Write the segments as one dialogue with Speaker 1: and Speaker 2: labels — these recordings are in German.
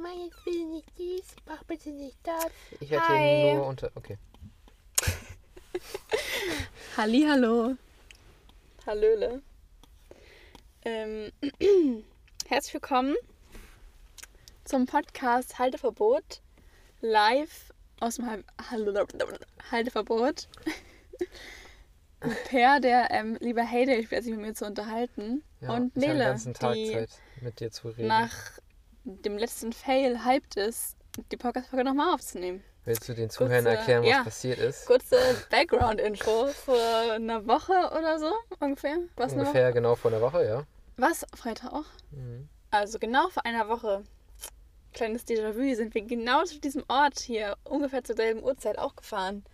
Speaker 1: Mama, ich will nicht dies, mach bitte nicht das.
Speaker 2: Ich werde
Speaker 3: Hi.
Speaker 2: hier nur unter. Okay.
Speaker 3: Hallo. Hallöle. Ähm, herzlich willkommen zum Podcast Halteverbot live aus dem Hal- Hallo- Halteverbot. Per, der ähm, lieber Heyday spielt, sich mit mir zu unterhalten.
Speaker 2: Ja,
Speaker 3: und
Speaker 2: ich
Speaker 3: Nele,
Speaker 2: ganzen Tag
Speaker 3: die
Speaker 2: Zeit, mit dir zu reden.
Speaker 3: nach dem letzten Fail hyped ist, die Podcast-Folge nochmal aufzunehmen.
Speaker 2: Willst du den Zuhörern
Speaker 3: kurze-
Speaker 2: erklären, was
Speaker 3: ja.
Speaker 2: passiert ist?
Speaker 3: Kurze Background-Info vor einer Woche oder so ungefähr. Was?
Speaker 2: Ungefähr genau vor einer Woche, ja.
Speaker 3: Was? Freitag auch?
Speaker 2: Mhm.
Speaker 3: Also genau vor einer Woche, kleines Déjà-vu, sind wir genau zu diesem Ort hier ungefähr zur selben Uhrzeit auch gefahren.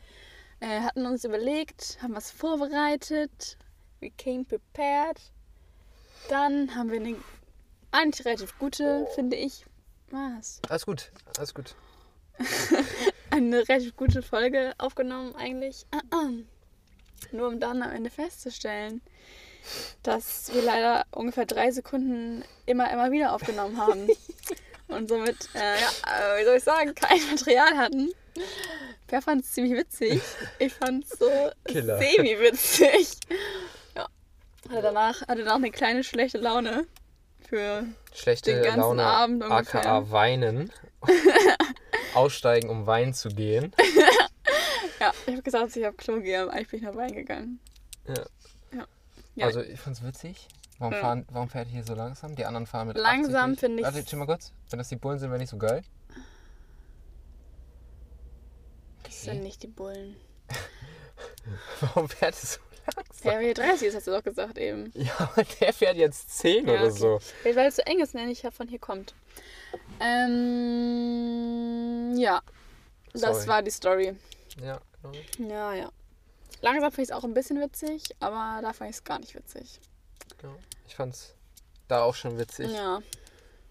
Speaker 3: Äh, hatten uns überlegt, haben was vorbereitet, we came prepared. Dann haben wir eine eigentlich relativ gute, finde ich, was?
Speaker 2: Alles gut, alles gut.
Speaker 3: Eine relativ gute Folge aufgenommen eigentlich. Nur um dann am Ende festzustellen, dass wir leider ungefähr drei Sekunden immer, immer wieder aufgenommen haben. Und somit, äh, ja, äh, wie soll ich sagen, kein Material hatten. Per fand es ziemlich witzig. Ich fand es so semi-witzig. Ja. Hatte danach, hatte danach eine kleine schlechte Laune für
Speaker 2: Schlechte
Speaker 3: Den ganzen
Speaker 2: Laune,
Speaker 3: Abend ungefähr.
Speaker 2: aka weinen. Aussteigen, um weinen zu gehen.
Speaker 3: Ja, ich habe gesagt, ich auf Klo gehe, aber eigentlich bin ich noch reingegangen.
Speaker 2: Ja.
Speaker 3: Ja. Ja.
Speaker 2: Also, ich fand's witzig. Warum,
Speaker 3: Ja.
Speaker 2: fahren, warum fährt ihr hier so langsam? Die anderen fahren mit
Speaker 3: Langsam
Speaker 2: 80.
Speaker 3: finde ich-
Speaker 2: Warte, chill mal kurz. Wenn das die Bullen sind, wäre nicht so geil.
Speaker 3: Das sind nicht die Bullen.
Speaker 2: Warum fährt es so
Speaker 3: Ja, hier 30 ist, hast du doch gesagt eben.
Speaker 2: Ja, der fährt jetzt 10
Speaker 3: Ja,
Speaker 2: oder
Speaker 3: okay.
Speaker 2: so.
Speaker 3: Weil es zu eng ist, nenne ich ja von hier kommt. Ähm, ja. Das
Speaker 2: Sorry.
Speaker 3: war die Story.
Speaker 2: Ja, genau.
Speaker 3: Ja, ja. Langsam finde ich es auch ein bisschen witzig, aber da fand ich es gar nicht witzig.
Speaker 2: genau. Ich fand's da auch schon witzig.
Speaker 3: Ja,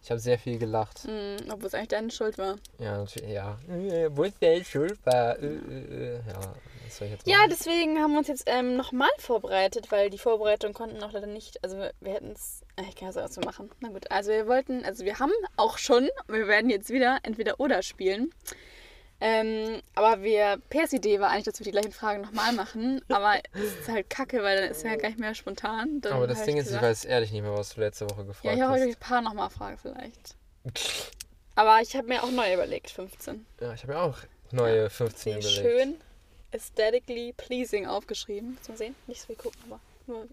Speaker 2: Ich habe sehr viel gelacht.
Speaker 3: mm, obwohl es eigentlich deine Schuld war.
Speaker 2: Ja, natürlich, ja. Äh, Wo ist der Schuld war? Äh, äh, äh. Ja, was soll ich jetzt
Speaker 3: Ja, deswegen haben wir uns jetzt ähm, nochmal vorbereitet, weil die Vorbereitung konnten auch leider nicht. Also wir, wir hätten es. Ich kann ja so was wir machen. Na gut, also wir wollten, also wir haben auch schon, wir werden jetzt wieder entweder oder spielen. Ähm, aber wir, Pers Idee war eigentlich, dass wir die gleichen Fragen nochmal machen. Aber es ist halt kacke, weil dann ist ja gar nicht mehr spontan. Dann
Speaker 2: Aber das Ding
Speaker 3: ich
Speaker 2: ist, ich
Speaker 3: gesagt-
Speaker 2: weiß ehrlich nicht mehr, was du letzte Woche gefragt
Speaker 3: Ja, ich habe euch
Speaker 2: hast.
Speaker 3: ein paar nochmal Fragen vielleicht. Aber ich habe mir auch neu überlegt, 15.
Speaker 2: Ja, ich habe ja auch neue 15
Speaker 3: Die
Speaker 2: überlegt.
Speaker 3: schön aesthetically pleasing aufgeschrieben. Man sehen? Nicht so viel gucken, aber nur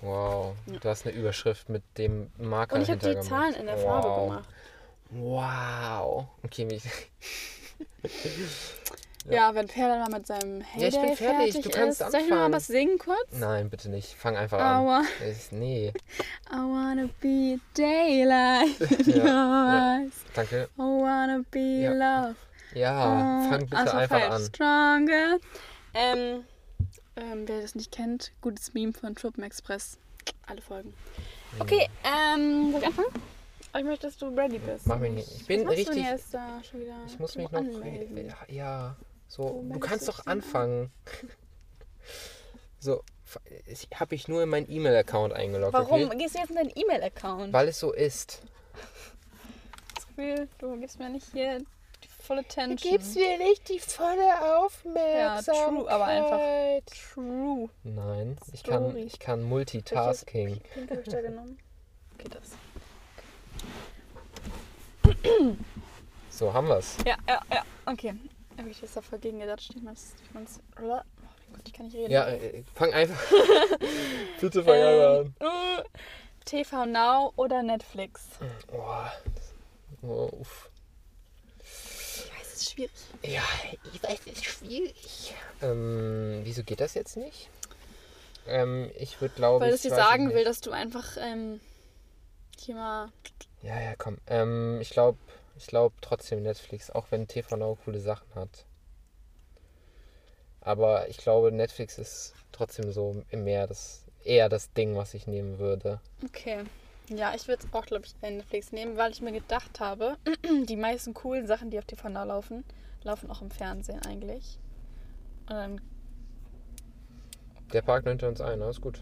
Speaker 2: Wow,
Speaker 3: Ja.
Speaker 2: du hast eine Überschrift mit dem Marker
Speaker 3: Und ich habe die
Speaker 2: hintergemacht.
Speaker 3: Zahlen in der Farbe
Speaker 2: wow.
Speaker 3: gemacht.
Speaker 2: Wow. Okay, mich, Ja.
Speaker 3: Ja, wenn Per dann mal mit seinem Heyday
Speaker 2: Ja, ich bin fertig.
Speaker 3: fertig
Speaker 2: Du kannst
Speaker 3: ist. Soll ich mal
Speaker 2: anfangen.
Speaker 3: was singen kurz?
Speaker 2: Nein, bitte nicht. Fang einfach an.
Speaker 3: Aua.
Speaker 2: Ich, nee,
Speaker 3: I wanna be daylight in your eyes.
Speaker 2: danke.
Speaker 3: I wanna be
Speaker 2: Ja.
Speaker 3: love.
Speaker 2: Ja,
Speaker 3: Oh,
Speaker 2: fang bitte
Speaker 3: also
Speaker 2: einfach an.
Speaker 3: Stronger. Ähm, ähm, wer das nicht kennt, gutes Meme von Truppen Express. Alle Folgen. Okay, ähm, soll ich anfangen? Ich möchte, dass du ready bist.
Speaker 2: Mach mich nicht. Ich bin
Speaker 3: Was Du
Speaker 2: richtig-
Speaker 3: denn jetzt da schon wieder
Speaker 2: Ich muss
Speaker 3: du
Speaker 2: mich noch.
Speaker 3: anmelden?
Speaker 2: Ja, so. Du
Speaker 3: meldest
Speaker 2: kannst
Speaker 3: du
Speaker 2: doch anfangen. So, habe ich nur in meinen E-Mail-Account eingeloggt.
Speaker 3: Warum
Speaker 2: Okay?
Speaker 3: gehst du jetzt in deinen E-Mail-Account?
Speaker 2: Weil es so ist.
Speaker 3: das Gefühl, du gibst mir nicht hier die volle
Speaker 1: Du
Speaker 3: Attention.
Speaker 1: gibst mir nicht die volle Aufmerksamkeit.
Speaker 3: true, aber einfach. True.
Speaker 2: Nein, ich kann, ich kann Multitasking.
Speaker 3: Pink habe ich da genommen. Okay, das.
Speaker 2: So, haben wir's.
Speaker 3: Ja, ja, ja. Okay. Habe ich jetzt da voll gegen gedacht. Ich man's, oh mein Gott, ich kann nicht reden.
Speaker 2: Ja, äh, fang einfach. Bitte fang einfach an.
Speaker 3: Ähm, äh, TV Now oder Netflix?
Speaker 2: Oh, oh, uff.
Speaker 3: Ist schwierig.
Speaker 2: Ja, ich weiß, es ist schwierig. Ähm, wieso geht das jetzt nicht? Ähm, ich würde glaube
Speaker 3: Weil
Speaker 2: ich.
Speaker 3: es dir sagen will, dass du einfach ähm, hier mal.
Speaker 2: Ja, ja, komm. Ähm, ich glaube ich glaub trotzdem Netflix, auch wenn TV Now coole Sachen hat. Aber ich glaube, Netflix ist trotzdem so mehr das, eher das Ding, was ich nehmen würde.
Speaker 3: Okay. Ja, ich würde es auch, glaube ich, bei Netflix nehmen, weil ich mir gedacht habe, die meisten coolen Sachen, die auf TV Now laufen, laufen auch im Fernsehen eigentlich. Und dann
Speaker 2: Der Park nimmt uns ein, alles gut.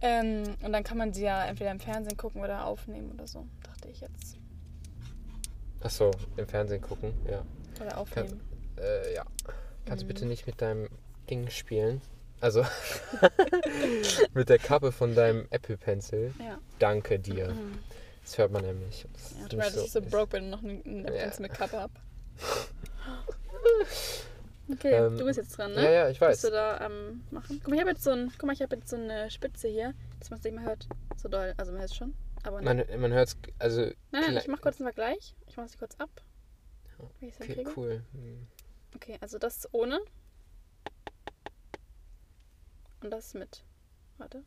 Speaker 3: Ähm, und dann kann man sie ja entweder im Fernsehen gucken oder aufnehmen oder so, dachte ich jetzt.
Speaker 2: Achso, im Fernsehen gucken, ja.
Speaker 3: Oder aufnehmen.
Speaker 2: Äh, ja. Kannst
Speaker 3: Mhm.
Speaker 2: du bitte nicht mit deinem Ding spielen? Also mit der Kappe von deinem Apple Pencil.
Speaker 3: Ja.
Speaker 2: Danke dir.
Speaker 3: Mhm.
Speaker 2: Das hört man nämlich. Das
Speaker 3: Ja, tut mir leid, dass ich so broke bin und noch eine, eine
Speaker 2: Ja.
Speaker 3: Pencil mit Kappe hab. Okay,
Speaker 2: Ähm,
Speaker 3: du bist jetzt dran, ne?
Speaker 2: Ja, ja, ich weiß.
Speaker 3: du da am machen? Guck mal, ich habe jetzt so ein, guck mal, ich habe jetzt so eine Spitze hier, dass man es nicht mehr hört. So doll. Also man hört es schon. Aber
Speaker 2: Man, man hört es, also.
Speaker 3: nein, nein, ich mach kurz einen Vergleich. Ich mach sie kurz ab. Wie
Speaker 2: Okay,
Speaker 3: hinkriege.
Speaker 2: cool. Hm.
Speaker 3: Okay, also das ohne. Und das mit. Warte.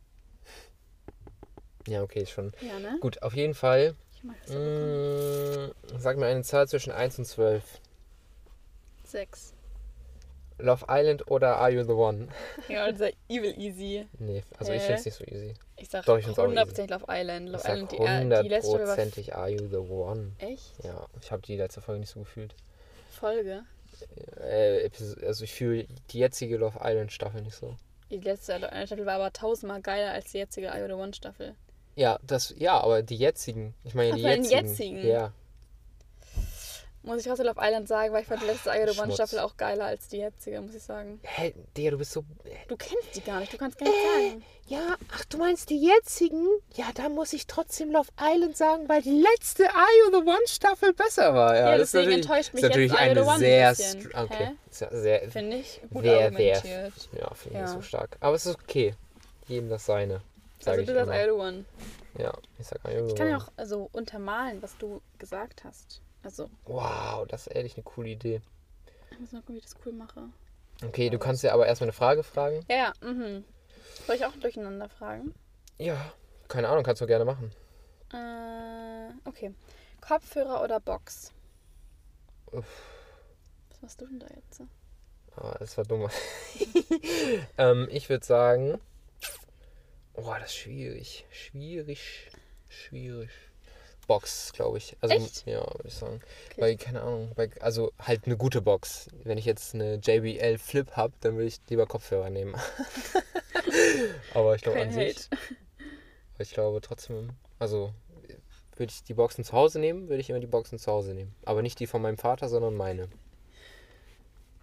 Speaker 2: Ja, okay, schon.
Speaker 3: Ja, ne?
Speaker 2: Gut, auf jeden Fall.
Speaker 3: Ich mach das aber
Speaker 2: Mm, sag mir eine Zahl zwischen 1 und 12.
Speaker 3: Sechs.
Speaker 2: Love Island oder Are You the One?
Speaker 3: Ja, sehr evil easy.
Speaker 2: Nee, also ich
Speaker 3: Hä?
Speaker 2: finde es nicht so easy.
Speaker 3: Ich sag
Speaker 2: Doch, ich find's auch
Speaker 3: 100% Love Island.
Speaker 2: Ich
Speaker 3: Love
Speaker 2: sag
Speaker 3: Island, die, äh, die letzte Folge
Speaker 2: Are You the One.
Speaker 3: echt
Speaker 2: Ja, ich habe die letzte Folge nicht so gefühlt.
Speaker 3: Folge.
Speaker 2: Äh, Episo- also ich fühle die jetzige Love Island Staffel nicht so.
Speaker 3: Die letzte Staffel war aber tausendmal geiler als die jetzige I One Staffel.
Speaker 2: Ja, das, ja, aber die jetzigen. Ich meine
Speaker 3: Ach,
Speaker 2: die jetzigen.
Speaker 3: jetzigen.
Speaker 2: Ja.
Speaker 3: Muss ich Hustle Love Island sagen, weil ich fand die letzte the One. Staffel auch geiler als die jetzige, muss ich sagen.
Speaker 2: Hä, Digga, du bist so.
Speaker 3: Du kennst die gar nicht, du kannst gar nicht
Speaker 2: Äh,
Speaker 3: sagen.
Speaker 1: Ja, ach, du meinst die jetzigen? Ja, da muss ich trotzdem Love Island sagen, weil die letzte Are You the One Staffel besser
Speaker 2: war. Ja,
Speaker 3: Ja,
Speaker 2: das
Speaker 3: deswegen enttäuscht mich
Speaker 2: ist natürlich
Speaker 3: jetzt
Speaker 2: eine
Speaker 3: the One ein
Speaker 2: sehr.
Speaker 3: bisschen.
Speaker 2: str- Okay. Sehr.
Speaker 3: Finde ich gut
Speaker 2: Wer, wer.
Speaker 3: argumentiert.
Speaker 2: Ja, finde ich
Speaker 3: Ja.
Speaker 2: nicht so stark. Aber es ist okay. Jedem das seine. Sag
Speaker 3: Also
Speaker 2: ich
Speaker 3: du sagst
Speaker 2: immer.
Speaker 3: I the One.
Speaker 2: Ja, ich sag Are You the
Speaker 3: Ich kann ja
Speaker 2: One.
Speaker 3: auch also untermalen, was du gesagt hast. Also,
Speaker 2: Wow, das ist ehrlich eine coole Idee.
Speaker 3: ich muss mal gucken, wie ich das cool mache.
Speaker 2: Okay, du kannst ja aber erstmal eine Frage fragen.
Speaker 3: Ja, ja, mhm. Soll ich auch durcheinander fragen?
Speaker 2: Ja, keine Ahnung, kannst du gerne machen.
Speaker 3: Äh, okay. Kopfhörer oder Box?
Speaker 2: Uff.
Speaker 3: Was machst du denn da jetzt?
Speaker 2: Ah, das war dumm. ähm, ich würde sagen. Oh, das ist schwierig. Schwierig. Schwierig. Box, glaube ich. Also,
Speaker 3: Echt?
Speaker 2: ja, würde ich sagen.
Speaker 3: Okay.
Speaker 2: Weil, keine Ahnung, weil, also halt eine gute Box. Wenn ich jetzt eine JBL Flip habe, dann würde ich lieber Kopfhörer nehmen. Aber ich glaube an
Speaker 3: Hate.
Speaker 2: sich. Ich glaube trotzdem, also würde ich die Boxen zu Hause nehmen, würde ich immer die Boxen zu Hause nehmen. Aber nicht die von meinem Vater, sondern meine.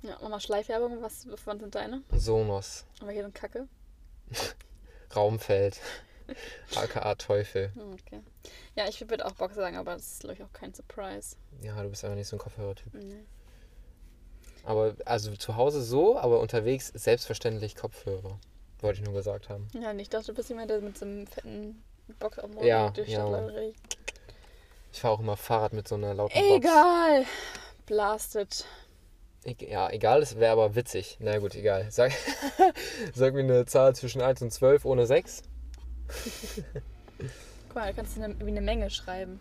Speaker 3: Ja, mach mal Schleifwerbung. Was, wann sind deine?
Speaker 2: Sonos,
Speaker 3: Aber hier sind Kacke.
Speaker 2: Raumfeld, aka Teufel.
Speaker 3: Okay. Ja, ich würde auch Box sagen, aber das ist, glaube ich, auch kein Surprise.
Speaker 2: Ja, du bist einfach nicht so ein Kopfhörertyp.
Speaker 3: Nee.
Speaker 2: Aber also zu Hause so, aber unterwegs selbstverständlich Kopfhörer. Wollte ich nur gesagt haben.
Speaker 3: Ja, nicht. Ich dachte, du bist jemand, der mit so einem fetten Box auf dem
Speaker 2: Ja,
Speaker 3: durch
Speaker 2: ja,
Speaker 3: läuft.
Speaker 2: Ich fahre auch immer Fahrrad mit so einer lauten Box.
Speaker 3: Egal. Blasted.
Speaker 2: E ja, egal, es wäre aber witzig. Na gut, egal. Sag, sag mir eine Zahl zwischen 1 und 12 ohne 6.
Speaker 3: Guck mal, da kannst du eine, wie eine Menge schreiben.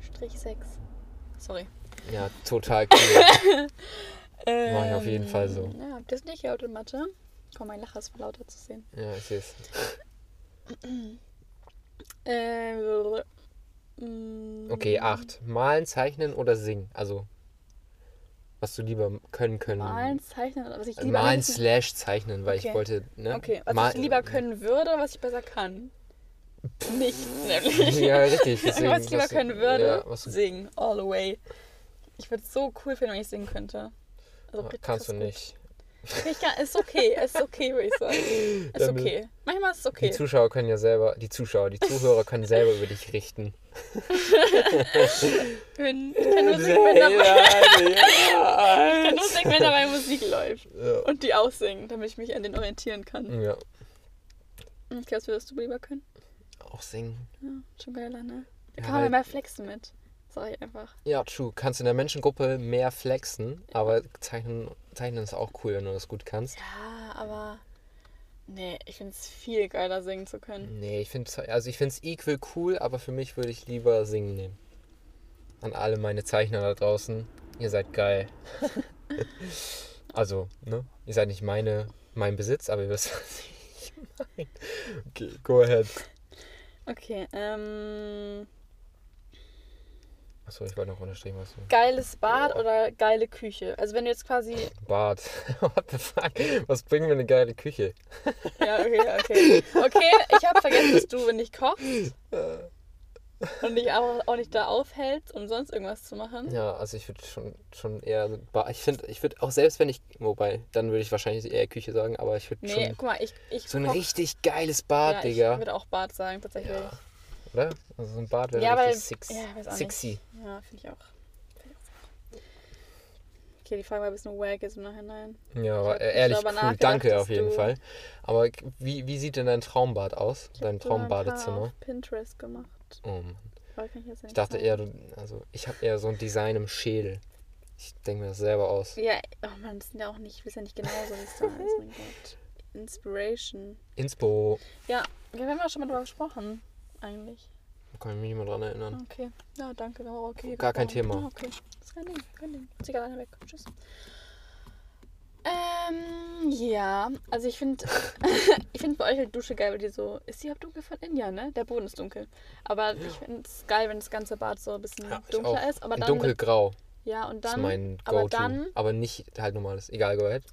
Speaker 3: Strich 6. Sorry.
Speaker 2: Ja, total cool.
Speaker 3: Ähm,
Speaker 2: Mach ich auf jeden Fall so.
Speaker 3: Ja, habt ihr das nicht gehört in Mathe? Komm, mein Lacher ist lauter zu sehen.
Speaker 2: ja, ich sehe es.
Speaker 3: Ähm,
Speaker 2: Okay, 8. Malen, zeichnen oder singen? Also, was du lieber können können.
Speaker 3: Malen, zeichnen oder was ich lieber
Speaker 2: Malen slash zeichnen, weil
Speaker 3: Okay.
Speaker 2: ich wollte. Ne?
Speaker 3: Okay, was
Speaker 2: Mal-
Speaker 3: ich lieber können würde, was ich besser kann. Nicht, nämlich.
Speaker 2: ja, richtig. Deswegen,
Speaker 3: was ich lieber können würde,
Speaker 2: Ja,
Speaker 3: singen. All the way. Ich würde es so cool finden, wenn ich singen könnte. Also richtig
Speaker 2: kannst du nicht.
Speaker 3: Ich kann, ist okay, ist okay, würde ich sagen. Ist
Speaker 2: Dann-
Speaker 3: okay. Manchmal ist es
Speaker 2: Die
Speaker 3: okay.
Speaker 2: Zuschauer können ja selber, die Zuschauer, die Zuhörer können selber über dich richten.
Speaker 3: Wenn, ich kann nur singen, wenn dabei, ich kann nur singen, wenn dabei Musik läuft.
Speaker 2: Ja.
Speaker 3: Und die aussingen, damit ich mich an den orientieren kann.
Speaker 2: ja.
Speaker 3: Okay, was würdest du lieber können?
Speaker 2: Auch singen.
Speaker 3: Ja, schon geiler, ne? Da
Speaker 2: Ja,
Speaker 3: kann man
Speaker 2: weil-
Speaker 3: mehr flexen mit. Sag ich einfach.
Speaker 2: Ja, true. Kannst in der Menschengruppe mehr flexen, aber zeichnen, zeichnen ist auch cool, wenn du das gut kannst.
Speaker 3: Ja, aber. Nee, ich finde es viel geiler, singen zu können.
Speaker 2: Nee, ich finde also ich finde es equal cool, aber für mich würde ich lieber singen nehmen. An alle meine Zeichner da draußen, ihr seid geil. also, ne? Ihr seid nicht meine, mein Besitz, aber ihr wisst, was ich meine. Okay, go ahead.
Speaker 3: Okay, ähm.
Speaker 2: Achso, ich wollte noch unterstrichen, was du.
Speaker 3: Geiles Bad oder geile Küche? Also, wenn du jetzt quasi.
Speaker 2: Bad. What the fuck? Was bringt mir eine geile Küche?
Speaker 3: Ja, okay, okay. Okay, ich habe vergessen, dass du, wenn ich kochst, und dich auch, auch nicht da aufhältst, um sonst irgendwas zu machen.
Speaker 2: Ja, also ich würde schon, schon eher. Ich finde, ich würde auch selbst wenn ich. Wobei, dann würde ich wahrscheinlich eher Küche sagen, aber ich würde
Speaker 3: Nee,
Speaker 2: schon.
Speaker 3: guck mal, ich, ich
Speaker 2: So ein
Speaker 3: koch-
Speaker 2: richtig geiles Bad,
Speaker 3: ja,
Speaker 2: Digga.
Speaker 3: Ich würde auch Bad sagen, tatsächlich.
Speaker 2: Ja. Oder? Also so ein Bad wäre
Speaker 3: Ja, weil-
Speaker 2: richtig six,
Speaker 3: ja,
Speaker 2: sexy.
Speaker 3: Nicht. Ja, finde ich auch. Ich. Okay, die Frage war ein bisschen wack jetzt im Nachhinein.
Speaker 2: Ja, aber ehrlich cool. Danke auf jeden Fall. Aber wie, wie sieht denn dein Traumbad aus?
Speaker 3: Ich
Speaker 2: Dein Traumbadezimmer?
Speaker 3: auf Pinterest gemacht.
Speaker 2: Oh Mann.
Speaker 3: Ich
Speaker 2: Ich dachte eher, also ich habe eher so ein Design im Schädel. Ich denke mir das selber aus.
Speaker 3: Ja, oh Mann, das sind ja auch nicht, ich weiß ja nicht genau so, wie es da ist, mein Gott. Inspiration.
Speaker 2: Inspo.
Speaker 3: Ja, wir haben ja schon mal drüber gesprochen, eigentlich.
Speaker 2: Kann ich mich nicht mehr dran erinnern.
Speaker 3: Okay, ja, danke, auch okay.
Speaker 2: Gar kein. Thema.
Speaker 3: Ah, okay, das ist kein Ding, kein Ding. Alleine weg, tschüss. Ähm, ja, also ich finde, ich finde bei euch halt Dusche geil, weil die so, ist die überhaupt dunkel von innen? Ja, ne? Der Boden ist dunkel. Aber ich finde es geil, wenn das ganze Bad so ein bisschen
Speaker 2: Ja, ich
Speaker 3: dunkler
Speaker 2: auch.
Speaker 3: ist. Aber
Speaker 2: In
Speaker 3: dann
Speaker 2: dunkelgrau
Speaker 3: ja, und
Speaker 2: ist
Speaker 3: dann,
Speaker 2: mein
Speaker 3: aber dann,
Speaker 2: Aber nicht halt normales. Egal, go ahead.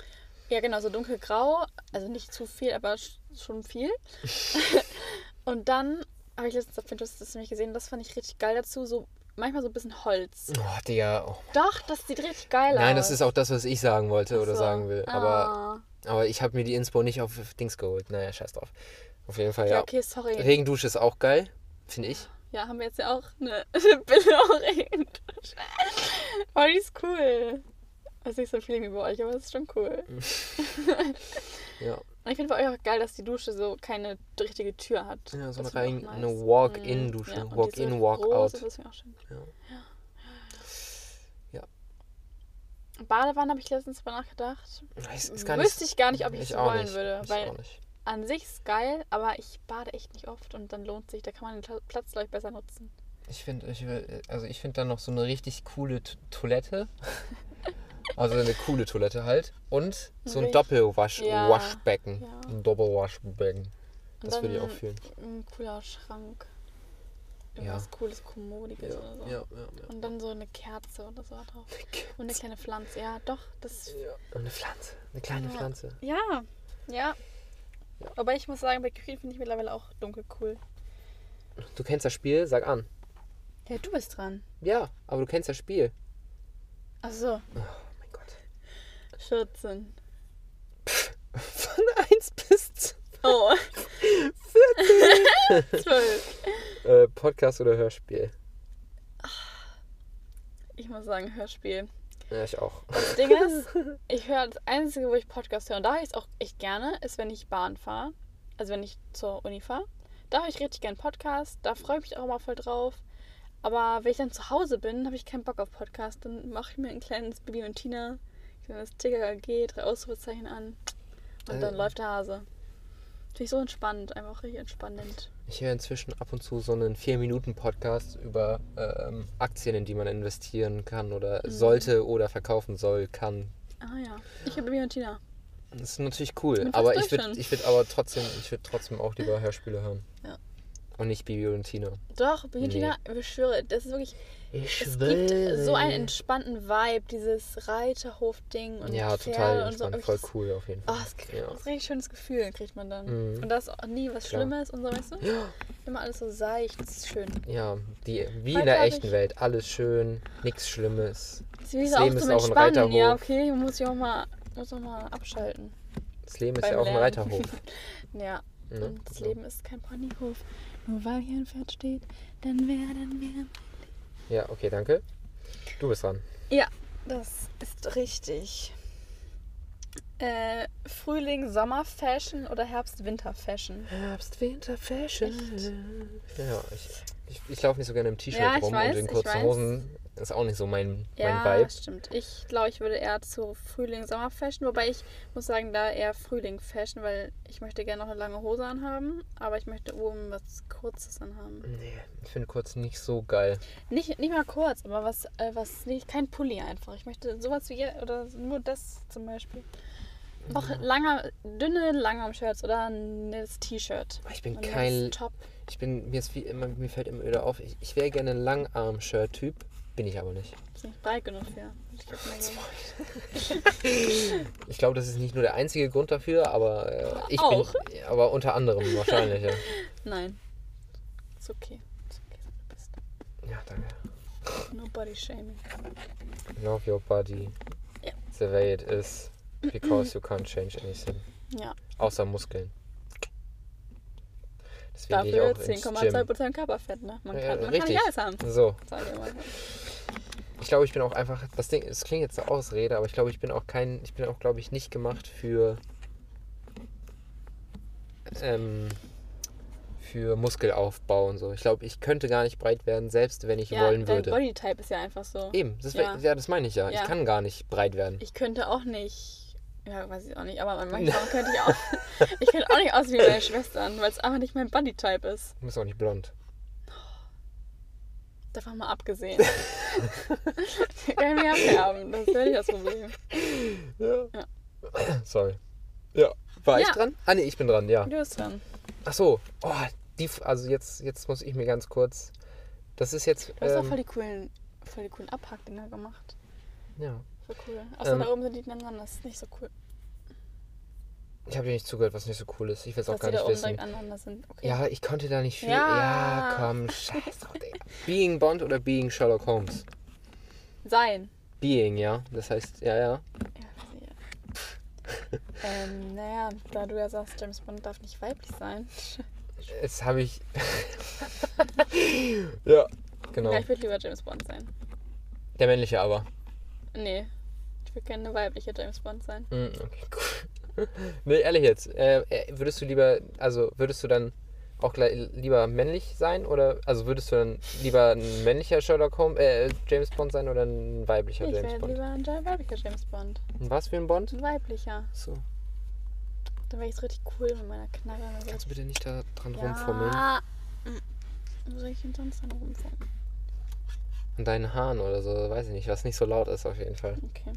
Speaker 3: ja genau, so dunkelgrau, also nicht zu viel, aber sch- schon viel. und dann habe ich letztens auf Pinterest das nämlich gesehen, das fand ich richtig geil dazu, so manchmal so ein bisschen Holz.
Speaker 2: Oh, Digga. Oh.
Speaker 3: Doch, das sieht richtig geil aus.
Speaker 2: Nein, das ist auch das, was ich sagen wollte
Speaker 3: Ach
Speaker 2: oder
Speaker 3: so.
Speaker 2: sagen will. Aber,
Speaker 3: Ah.
Speaker 2: aber ich habe mir die Inspo nicht auf Dings geholt. Naja, scheiß drauf. Auf jeden Fall,
Speaker 3: Ja,
Speaker 2: ja.
Speaker 3: okay, sorry.
Speaker 2: Regendusche ist auch geil, finde ich.
Speaker 3: Ja, haben wir jetzt ja auch eine, eine Billo-Regendusche. Oh, die ist cool. Das ist nicht so Feeling wie bei euch, aber es ist schon cool.
Speaker 2: Ja,
Speaker 3: ich finde bei euch auch geil, dass die Dusche so keine richtige Tür hat.
Speaker 2: ja so eine,
Speaker 3: Das ich
Speaker 2: rein,
Speaker 3: auch
Speaker 2: eine
Speaker 3: nice.
Speaker 2: Walk-in-Dusche.
Speaker 3: Ja, und
Speaker 2: Walk-in, Walk-out.
Speaker 3: Das ist auch schön.
Speaker 2: Ja. Ja.
Speaker 3: Badewanne habe ich letztens drüber nachgedacht.
Speaker 2: Es ist
Speaker 3: Wüsste ich gar nicht, ob ich,
Speaker 2: ich auch
Speaker 3: wollen
Speaker 2: nicht.
Speaker 3: würde.
Speaker 2: Ich
Speaker 3: weil an sich ist geil, aber ich bade echt nicht oft und dann lohnt sich. Da kann man den Pla- Platz, glaube ich, besser nutzen.
Speaker 2: Ich finde, ich will, also ich finde dann noch so eine richtig coole Toilette. Also eine coole Toilette halt. Und so ein Doppelwaschbecken.
Speaker 3: Ja.
Speaker 2: Ein Doppelwaschbecken. Das würde ich auch fühlen.
Speaker 3: Ein cooler Schrank. Irgendwas ja. Cooles, Kommodiges
Speaker 2: ja.
Speaker 3: oder so.
Speaker 2: Ja, ja.
Speaker 3: und dann so eine Kerze oder so drauf. Und eine kleine Pflanze. Ja, doch. Das
Speaker 2: Und eine Pflanze. Eine kleine Pflanze.
Speaker 3: Ja, ja. Aber ich muss sagen, bei Küchen finde ich mittlerweile auch dunkel cool.
Speaker 2: Du kennst das Spiel, sag an.
Speaker 3: Ja, du bist dran.
Speaker 2: Ja, aber du kennst das Spiel. Ach so. Ach.
Speaker 3: 14.
Speaker 2: Pff, von 1 bis 12.
Speaker 3: Oh. 14. 12.
Speaker 2: Äh, Podcast oder Hörspiel?
Speaker 3: Ich muss sagen, Hörspiel.
Speaker 2: Ja, ich auch.
Speaker 3: Das Ding ist, ich höre das Einzige, wo ich Podcast höre, und da höre ich es auch echt gerne, ist, wenn ich Bahn fahre. Also wenn ich zur Uni fahre. Da höre ich richtig gerne Podcast. Da freue ich mich auch immer voll drauf. Aber wenn ich dann zu Hause bin, habe ich keinen Bock auf Podcast. Dann mache ich mir ein kleines Bibi und Tina ein kleines TKG, drei Ausrufezeichen an. Und dann
Speaker 2: Äh.
Speaker 3: läuft der Hase. Finde ich so entspannt, einfach richtig entspannend.
Speaker 2: Ich höre inzwischen ab und zu so einen 4-Minuten-Podcast über ähm, Aktien, in die man investieren kann oder
Speaker 3: Mhm.
Speaker 2: sollte oder verkaufen soll, kann.
Speaker 3: Ah ja. Ich habe Bibi und Tina.
Speaker 2: Das ist natürlich cool. Aber ich würde ich würd aber trotzdem, ich würde trotzdem auch lieber Hörspiele hören.
Speaker 3: Ja.
Speaker 2: Und nicht Bibi und Tina.
Speaker 3: Doch, Bibi und
Speaker 2: Nee.
Speaker 3: Tina, ich beschwöre, das ist wirklich.
Speaker 2: Ich
Speaker 3: Es gibt so einen entspannten Vibe, dieses Reiterhof-Ding und
Speaker 2: Ja,
Speaker 3: Pferde
Speaker 2: total
Speaker 3: und so.
Speaker 2: entspannt. Voll cool auf jeden
Speaker 3: Oh,
Speaker 2: Fall.
Speaker 3: es kriegt
Speaker 2: Ja.
Speaker 3: ein richtig schönes Gefühl, kriegt man dann.
Speaker 2: Mhm.
Speaker 3: Und da ist auch nie was
Speaker 2: Klar.
Speaker 3: Schlimmes und so, weißt du? Immer alles so seicht, das ist schön.
Speaker 2: Ja, die, wie
Speaker 3: Heute
Speaker 2: in der echten
Speaker 3: ich-
Speaker 2: Welt. Alles schön, nichts Schlimmes.
Speaker 3: Das ist
Speaker 2: Das Leben
Speaker 3: zum
Speaker 2: ist auch ein
Speaker 3: Entspannen. Ja,
Speaker 2: Reiterhof.
Speaker 3: okay, muss ich auch mal, muss auch mal abschalten.
Speaker 2: Das Leben ist ja auch ein
Speaker 3: Lernen.
Speaker 2: Reiterhof.
Speaker 3: Ja,
Speaker 2: Ne?
Speaker 3: und das
Speaker 2: So.
Speaker 3: Leben ist kein Ponyhof. Nur weil hier ein Pferd steht, dann werden wir.
Speaker 2: Ja, okay, danke. Du bist dran.
Speaker 3: Ja, das ist richtig. Äh, Frühling, Sommer-Fashion oder Herbst-Winter-Fashion?
Speaker 2: Herbst, Winter, Fashion.
Speaker 3: Echt?
Speaker 2: Ja, ich, ich, ich laufe nicht so gerne im T-Shirt
Speaker 3: Ja,
Speaker 2: rum
Speaker 3: weiß,
Speaker 2: und in kurzen. Hosen. Ist auch nicht so mein,
Speaker 3: Ja,
Speaker 2: mein Vibe.
Speaker 3: stimmt. Ich glaube, ich würde eher zu Frühling-Sommer-Fashion, wobei ich muss sagen, da eher Frühling-Fashion, weil ich möchte gerne noch eine lange Hose anhaben, aber ich möchte oben was Kurzes anhaben.
Speaker 2: Nee, ich finde kurz nicht so geil.
Speaker 3: Nicht, nicht mal kurz, aber was, äh, was nicht, kein Pulli einfach. Ich möchte sowas wie, oder nur das zum Beispiel. Auch langer, dünne Langarm-Shirts oder ein nettes T-Shirt.
Speaker 2: Ich bin kein.
Speaker 3: Top.
Speaker 2: Ich bin. Mir, ist wie immer, mir fällt immer wieder auf, ich, ich wäre gerne ein Langarm-Shirt-Typ. Bin ich aber nicht.
Speaker 3: Ist nicht breit genug für. Ich
Speaker 2: glaube, das ist nicht nur der einzige Grund dafür, aber äh, ich
Speaker 3: Auch.
Speaker 2: bin. Aber unter anderem wahrscheinlich, ja.
Speaker 3: Nein. Ist okay. Ist okay, du bist.
Speaker 2: danke.
Speaker 3: No body shaming.
Speaker 2: Love your body.
Speaker 3: Ja.
Speaker 2: The way it is. Because you can't change anything.
Speaker 3: Ja.
Speaker 2: Außer Muskeln. Deswegen
Speaker 3: Dafür
Speaker 2: ich auch ins
Speaker 3: 10,2% Körperfett, ne? Man
Speaker 2: Ja,
Speaker 3: kann, man kann nicht alles haben.
Speaker 2: So,
Speaker 3: ich
Speaker 2: glaube, ich bin auch einfach, das Ding, es klingt jetzt eine Ausrede, aber ich glaube, ich bin auch kein, ich bin auch, glaube ich, nicht gemacht für, ähm, für Muskelaufbau und so. Ich glaube, ich könnte gar nicht breit werden, selbst wenn ich
Speaker 3: Ja,
Speaker 2: wollen
Speaker 3: dein
Speaker 2: würde.
Speaker 3: Bodytype ist ja einfach so.
Speaker 2: Eben, das,
Speaker 3: Ja.
Speaker 2: ja. das meine ich ja.
Speaker 3: Ja.
Speaker 2: Ich kann gar nicht breit werden.
Speaker 3: Ich könnte auch nicht. Ja, weiß ich auch nicht, aber manchmal könnte ich auch. ich könnte auch nicht aussehen wie meine Schwestern, weil es einfach nicht mein Bodytype ist.
Speaker 2: Du bist auch nicht blond.
Speaker 3: Davon mal abgesehen. ich kann mich abfärben, das wäre nicht das Problem.
Speaker 2: Ja.
Speaker 3: Ja.
Speaker 2: Sorry. Ja. War ich
Speaker 3: Ja.
Speaker 2: dran? Ah, nee, ich bin dran, ja.
Speaker 3: Du bist dran.
Speaker 2: Ach so. Oh, die, also jetzt, jetzt muss ich mir ganz kurz. Das ist jetzt.
Speaker 3: Du hast auch
Speaker 2: ähm,
Speaker 3: voll die coolen, voll die coolen Abhackdinger gemacht.
Speaker 2: ja.
Speaker 3: Voll cool. Außer
Speaker 2: Ähm,
Speaker 3: da oben sind die nebeneinander, das ist nicht so cool.
Speaker 2: Ich habe dir nicht zugehört, was nicht so cool ist. Ich will es auch gar nicht wissen.
Speaker 3: Okay.
Speaker 2: Ja, ich konnte da nicht viel.
Speaker 3: Ja.
Speaker 2: Ja, komm, scheiß drauf, Digga. Being Bond oder Being Sherlock Holmes?
Speaker 3: Sein.
Speaker 2: Being, ja. Das heißt, ja, ja.
Speaker 3: Ja, ähm, naja, da du ja sagst, James Bond darf nicht weiblich sein.
Speaker 2: Jetzt habe ich. ja, genau.
Speaker 3: Ja, ich würde lieber James Bond sein.
Speaker 2: Der männliche aber.
Speaker 3: Nee. Ich würde gerne eine weibliche James Bond sein.
Speaker 2: Hm, okay, cool. nee, ehrlich jetzt. Äh, äh, würdest du lieber, also würdest du dann auch gleich, lieber männlich sein oder, also würdest du dann lieber ein männlicher Sherlock Holmes, äh, James Bond sein oder ein weiblicher
Speaker 3: ich
Speaker 2: James
Speaker 3: wäre
Speaker 2: Bond?
Speaker 3: lieber ein weiblicher James Bond.
Speaker 2: Was für ein Bond?
Speaker 3: Ein weiblicher.
Speaker 2: So.
Speaker 3: Dann wäre ich richtig cool mit meiner Knarre.
Speaker 2: Kannst du bitte nicht da dran rumfummeln?
Speaker 3: ja. Mm. Wo soll ich denn sonst dran rumfummeln?
Speaker 2: An deinen Haaren oder so, weiß ich nicht, was nicht so laut ist auf jeden Fall.
Speaker 3: Okay.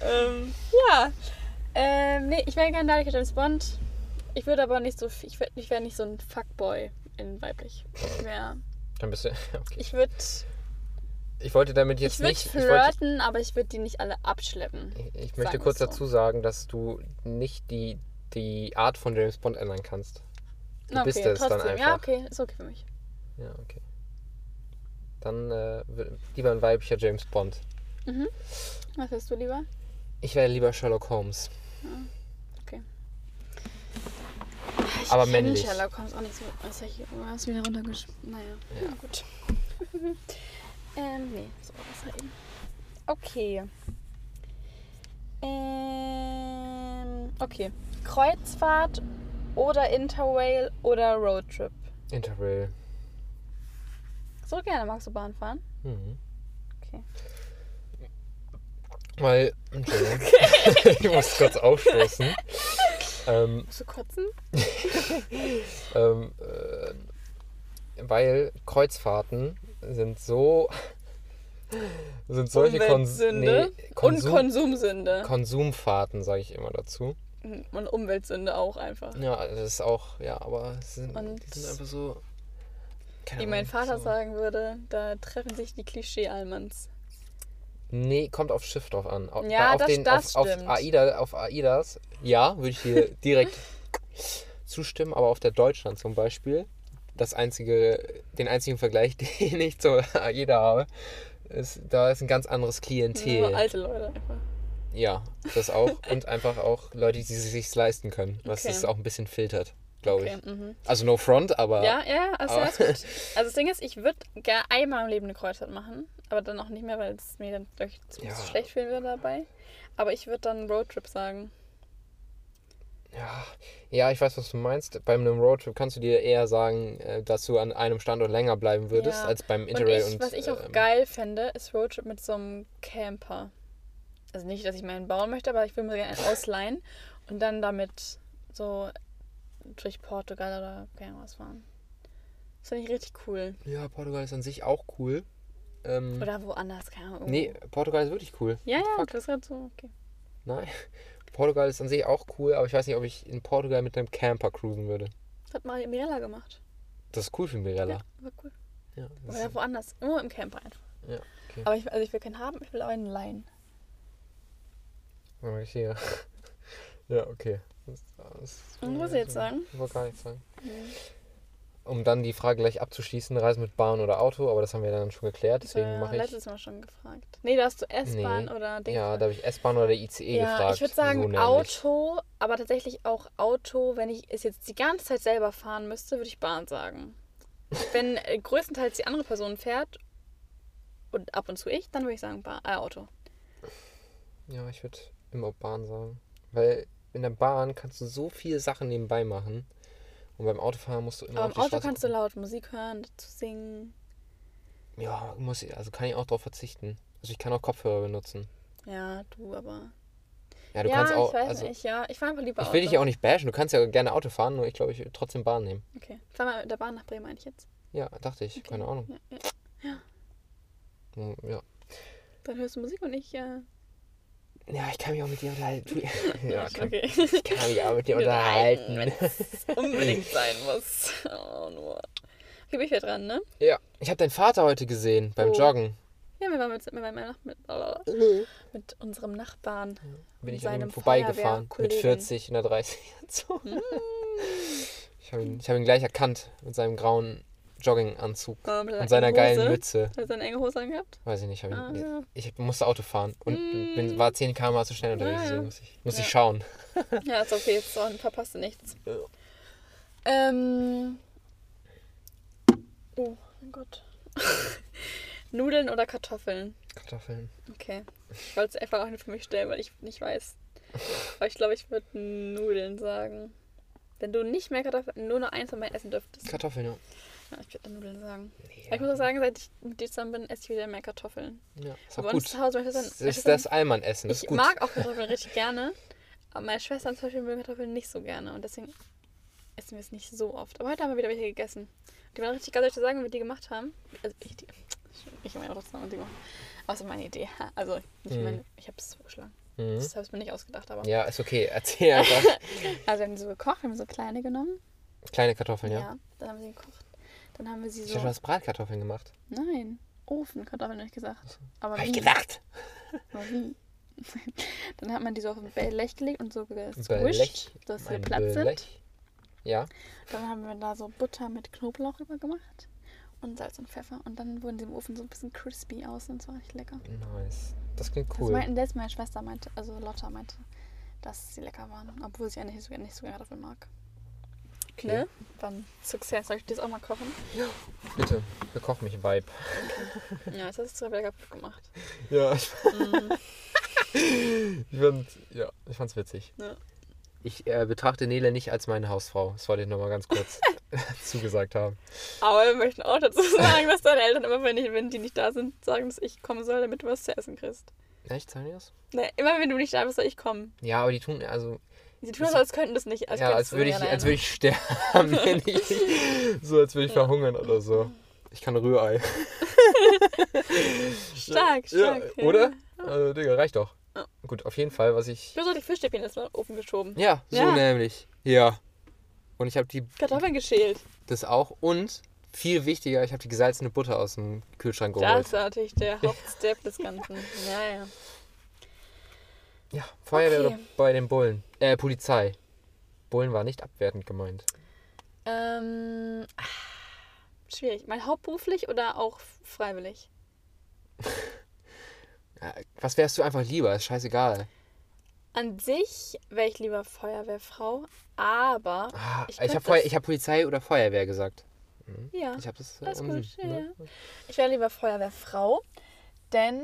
Speaker 3: Ähm, ja. Ähm, nee, ich wäre gerne dadurch James Bond. Ich würde aber nicht so ich, ich wäre nicht so ein Fuckboy in weiblich. Ich wäre,
Speaker 2: Dann bist du, okay.
Speaker 3: ich würde,
Speaker 2: Ich wollte damit
Speaker 3: ich
Speaker 2: jetzt
Speaker 3: würde
Speaker 2: nicht, ich, wollte,
Speaker 3: flirten, aber ich würde die nicht alle abschleppen.
Speaker 2: ich, ich möchte kurz
Speaker 3: so.
Speaker 2: dazu sagen, dass du nicht die, die Art von James Bond ändern kannst. Du
Speaker 3: okay,
Speaker 2: bist es dann
Speaker 3: trotzdem.
Speaker 2: einfach.
Speaker 3: Ja, okay, ist okay für mich.
Speaker 2: Ja, okay. Dann äh, lieber ein weiblicher James Bond.
Speaker 3: Mhm. Was willst du lieber?
Speaker 2: Ich wäre lieber Sherlock Holmes.
Speaker 3: Okay.
Speaker 2: Aber
Speaker 3: kenn
Speaker 2: männlich.
Speaker 3: Sherlock Holmes auch nicht so. Was ist hier? Du hast wieder runtergeschmissen. Naja,
Speaker 2: Ja.
Speaker 3: na gut. ähm, nee, so Wasser eben. Okay. Ähm, okay. Kreuzfahrt oder Interrail oder Roadtrip?
Speaker 2: Interrail.
Speaker 3: So gerne magst du Bahn fahren?
Speaker 2: Mhm.
Speaker 3: Okay.
Speaker 2: Weil, Entschuldigung. ich muss kurz aufstoßen. ähm,
Speaker 3: Musst du kotzen?
Speaker 2: ähm, äh, weil Kreuzfahrten sind so. sind solche Kons
Speaker 3: Umweltsünde
Speaker 2: nee,
Speaker 3: und
Speaker 2: Konsum
Speaker 3: Konsumsünde.
Speaker 2: Konsumfahrten, sage ich immer dazu.
Speaker 3: Und Umweltsünde auch einfach.
Speaker 2: Ja, das ist auch, ja, aber sind,
Speaker 3: Und-
Speaker 2: die sind einfach so. Keine
Speaker 3: Wie mein Vater
Speaker 2: so.
Speaker 3: sagen würde, da treffen sich die Klischee-Almans.
Speaker 2: Nee, kommt auf Schiff drauf an. Au-
Speaker 3: Ja,
Speaker 2: auf
Speaker 3: das-
Speaker 2: den,
Speaker 3: das
Speaker 2: auf, auf
Speaker 3: stimmt.
Speaker 2: AIDA, auf AIDAs, ja, würde ich hier direkt zustimmen, aber auf der Deutschland zum Beispiel, das einzige, den einzigen Vergleich, den ich zur AIDA habe, ist, da ist ein ganz anderes Klientel.
Speaker 3: Nur alte Leute einfach.
Speaker 2: Ja, das auch. Und einfach auch Leute, die sich leisten können, was
Speaker 3: Okay.
Speaker 2: es auch ein bisschen filtert, glaube
Speaker 3: Okay,
Speaker 2: ich.
Speaker 3: mhm.
Speaker 2: Also no front, aber
Speaker 3: Ja, ja, also
Speaker 2: aber-
Speaker 3: gut. Also das Ding ist, ich würde gerne einmal im Leben eine Kreuzfahrt machen, aber dann auch nicht mehr, weil es mir dann durch zu
Speaker 2: Ja.
Speaker 3: schlecht fühlen würde dabei. Aber ich würde dann Roadtrip sagen.
Speaker 2: Ja, ja, ich weiß, was du meinst. Beim einem Roadtrip kannst du dir eher sagen, äh, dass du an einem Standort länger bleiben würdest,
Speaker 3: Ja.
Speaker 2: als beim
Speaker 3: Und,
Speaker 2: Interrail.
Speaker 3: ich,
Speaker 2: Und,
Speaker 3: was ich auch
Speaker 2: ähm,
Speaker 3: geil fände, ist Roadtrip mit so einem Camper. Also nicht, dass ich meinen bauen möchte, aber ich will mir gerne einen ausleihen und dann damit so durch Portugal oder keine Ahnung was fahren. Das finde ich richtig cool.
Speaker 2: Ja, Portugal ist an sich auch cool. Ähm,
Speaker 3: Oder woanders, keine Ahnung.
Speaker 2: nee. Portugal ist wirklich cool.
Speaker 3: Ja, ja,
Speaker 2: Fuck.
Speaker 3: das ist gerade so, okay.
Speaker 2: Nein. Portugal ist an sich auch cool, aber ich weiß nicht, ob ich in Portugal mit einem Camper cruisen würde.
Speaker 3: Das hat Maria Mirella gemacht.
Speaker 2: Das ist cool für Mirella.
Speaker 3: Ja, war cool.
Speaker 2: Ja,
Speaker 3: Oder woanders. Nur im Camper einfach.
Speaker 2: ja okay.
Speaker 3: Aber ich, also ich will keinen haben, ich will auch einen leihen.
Speaker 2: Mal, ich hier. Ja, okay. Das, das,
Speaker 3: Was muss ich jetzt sagen?
Speaker 2: Ich wollte gar nichts sagen. Um dann die Frage gleich abzuschließen, Reise mit Bahn oder Auto, aber das haben wir dann schon geklärt, deswegen mache ich.
Speaker 3: letztes Mal schon gefragt. Nee, da hast du S-Bahn
Speaker 2: Nee.
Speaker 3: oder Ding.
Speaker 2: Ja, da habe ich S-Bahn oder ICE
Speaker 3: ja,
Speaker 2: gefragt.
Speaker 3: ich würde sagen
Speaker 2: so.
Speaker 3: Auto, aber tatsächlich auch Auto. Wenn ich es jetzt die ganze Zeit selber fahren müsste, würde ich Bahn sagen. Wenn äh, größtenteils die andere Person fährt und ab und zu ich, dann würde ich sagen Bahn, äh, Auto.
Speaker 2: Ja, ich würde immer Bahn sagen. Weil in der Bahn kannst du so viele Sachen nebenbei machen. Und beim Autofahren musst du immer
Speaker 3: Aber
Speaker 2: auf
Speaker 3: im Auto
Speaker 2: Straße
Speaker 3: kannst du laut Musik hören, dazu singen.
Speaker 2: Ja, muss ich, also kann ich auch drauf verzichten. Also ich kann auch Kopfhörer benutzen.
Speaker 3: Ja, du, aber.
Speaker 2: Ja, du
Speaker 3: ja,
Speaker 2: kannst auch.
Speaker 3: ich weiß
Speaker 2: also,
Speaker 3: nicht, ja. Ich fahre einfach lieber
Speaker 2: ich
Speaker 3: Auto.
Speaker 2: will dich ja auch nicht bashen. Du kannst ja gerne Auto fahren, nur ich glaube, ich würde trotzdem Bahn nehmen.
Speaker 3: Okay. Fahr mal mit der Bahn nach Bremen eigentlich jetzt.
Speaker 2: Ja, dachte ich.
Speaker 3: Okay.
Speaker 2: Keine Ahnung.
Speaker 3: Ja, ja.
Speaker 2: Hm, Ja.
Speaker 3: Dann hörst du Musik und ich. Äh,
Speaker 2: ja, ich kann mich auch mit dir unterhalten. Du- ja, kann,
Speaker 3: okay.
Speaker 2: ich kann mich auch mit dir unterhalten.
Speaker 3: Unbedingt sein muss. Oh, nur. Okay, bin ich wieder dran, ne?
Speaker 2: Ja, ich habe deinen Vater heute gesehen beim
Speaker 3: Oh.
Speaker 2: Joggen.
Speaker 3: Ja, wir waren mit, mit, meinem Nach mit, mit unserem Nachbarn.
Speaker 2: Bin ich an ihm vorbeigefahren mit
Speaker 3: Feuerwehrkollegen.
Speaker 2: 40 in der 30 Zone.
Speaker 3: Hm.
Speaker 2: Ich habe ihn, ich hab ihn gleich erkannt mit seinem grauen Jogginganzug
Speaker 3: mit
Speaker 2: und seiner
Speaker 3: engen
Speaker 2: geilen
Speaker 3: Hose.
Speaker 2: Mütze.
Speaker 3: Hat er seine enge Hose angehabt?
Speaker 2: Weiß ich nicht.
Speaker 3: Ah, ja.
Speaker 2: Ich musste Auto fahren und
Speaker 3: Mm.
Speaker 2: bin, war 10 km zu schnell unterwegs.
Speaker 3: Ja, ja.
Speaker 2: Muss ich, muss ich
Speaker 3: Ja.
Speaker 2: schauen.
Speaker 3: Ja, ist okay, jetzt verpasst du nichts. Ähm. Oh, mein Gott. Nudeln oder Kartoffeln?
Speaker 2: Kartoffeln.
Speaker 3: Okay. Ich wollte es einfach auch nicht für mich stellen, weil ich nicht weiß. Aber ich glaube, ich würde Nudeln sagen. Wenn du nicht mehr Kartoffeln, nur noch eins von beiden essen dürftest.
Speaker 2: Kartoffeln, ja.
Speaker 3: Ja, ich würde Nudeln sagen. Aber ich muss auch sagen, seit ich mit dir zusammen bin, esse ich wieder mehr Kartoffeln.
Speaker 2: ja, ist auch gut.
Speaker 3: zu Hause, meine Schwestern,
Speaker 2: Das ist das Allmann-Essen.
Speaker 3: Ich
Speaker 2: gut.
Speaker 3: mag auch Kartoffeln richtig gerne. Aber meine Schwestern zum Beispiel mögen Kartoffeln nicht so gerne. Und deswegen essen wir es nicht so oft. Aber heute haben wir wieder welche gegessen. Die waren richtig geil, soll ich dir sagen, wie wir die gemacht haben? Also ich, die, ich meine trotzdem, die machen. Ist meine Idee. Also nicht
Speaker 2: Mhm.
Speaker 3: meine, ich habe es vorgeschlagen.
Speaker 2: Mhm.
Speaker 3: Das habe ich mir nicht ausgedacht, aber.
Speaker 2: Ja, ist okay. Erzähl einfach.
Speaker 3: Also wir haben die so gekocht, wir haben so kleine genommen.
Speaker 2: Kleine Kartoffeln, ja.
Speaker 3: Ja. Dann haben wir sie gekocht. Dann haben wir sie
Speaker 2: Ich
Speaker 3: so.
Speaker 2: habe hast Bratkartoffeln gemacht.
Speaker 3: Nein. Ofenkartoffeln habe ich gesagt. Aber
Speaker 2: Hab ich.
Speaker 3: Aber wie? Dann hat man die so auf ein Blech gelegt und so
Speaker 2: Blech.
Speaker 3: gesquished, dass sie platt sind.
Speaker 2: Ja.
Speaker 3: Dann haben wir da so Butter mit Knoblauch rüber gemacht und Salz und Pfeffer. Und dann wurden sie im Ofen so ein bisschen crispy aus und es war richtig lecker.
Speaker 2: Nice. Das klingt
Speaker 3: Das
Speaker 2: cool.
Speaker 3: meinten letztes Mal meine Schwester meinte, also Lotta meinte, dass sie lecker waren, obwohl sie eigentlich nicht so, nicht so gerne Kartoffeln mag.
Speaker 2: Okay.
Speaker 3: Ne? Dann Success, soll ich das auch mal kochen?
Speaker 2: Bitte, bekoch mich, Vibe.
Speaker 3: ja, jetzt hast du es wieder kaputt gemacht.
Speaker 2: Ja, ich,
Speaker 3: Mhm.
Speaker 2: ich fand, ja, ich fand's witzig.
Speaker 3: Ja.
Speaker 2: Ich äh, betrachte Nele nicht als meine Hausfrau. Das wollte ich nochmal ganz kurz zugesagt haben.
Speaker 3: Aber wir möchten auch dazu sagen, dass deine Eltern immer, wenn, ich, wenn die nicht da sind, sagen, dass ich kommen soll, damit du was zu essen kriegst.
Speaker 2: Echt, sagen die das?
Speaker 3: Ne, immer wenn du nicht da bist, soll ich kommen.
Speaker 2: Ja, aber die tun, also,
Speaker 3: Sie tun so, als könnten das nicht. Als
Speaker 2: ja, als würde ich, als würde ich sterben, wenn ich, so als würde ich verhungern oder so. Ich kann Rührei.
Speaker 3: Stark,
Speaker 2: Ja,
Speaker 3: stark.
Speaker 2: oder? Also, Digga, reicht doch.
Speaker 3: Ja.
Speaker 2: Gut, auf jeden Fall, was ich.
Speaker 3: Du hast die Fischstäbchen jetzt mal in den Ofen geschoben.
Speaker 2: Ja, so
Speaker 3: Ja.
Speaker 2: nämlich. Ja. Und ich habe die
Speaker 3: Kartoffeln geschält.
Speaker 2: das auch und viel wichtiger, ich habe die gesalzene Butter aus dem Kühlschrank
Speaker 3: Das
Speaker 2: geholt.
Speaker 3: ist natürlich der Hauptstep des Ganzen. Ja, ja.
Speaker 2: Ja, Feuerwehr
Speaker 3: Okay.
Speaker 2: oder bei den Bullen. Äh, Polizei. Bullen war nicht abwertend gemeint.
Speaker 3: Ähm, ah, schwierig. Mal hauptberuflich oder auch freiwillig?
Speaker 2: Was wärst du einfach lieber? Ist scheißegal.
Speaker 3: An sich wäre ich lieber Feuerwehrfrau, aber
Speaker 2: Ah,
Speaker 3: Ich
Speaker 2: ich habe hab Polizei oder Feuerwehr gesagt.
Speaker 3: ja,
Speaker 2: Ich habe das äh,
Speaker 3: alles gut.
Speaker 2: umsehen,
Speaker 3: Ja,
Speaker 2: ne?
Speaker 3: ja. Ich wäre lieber Feuerwehrfrau, denn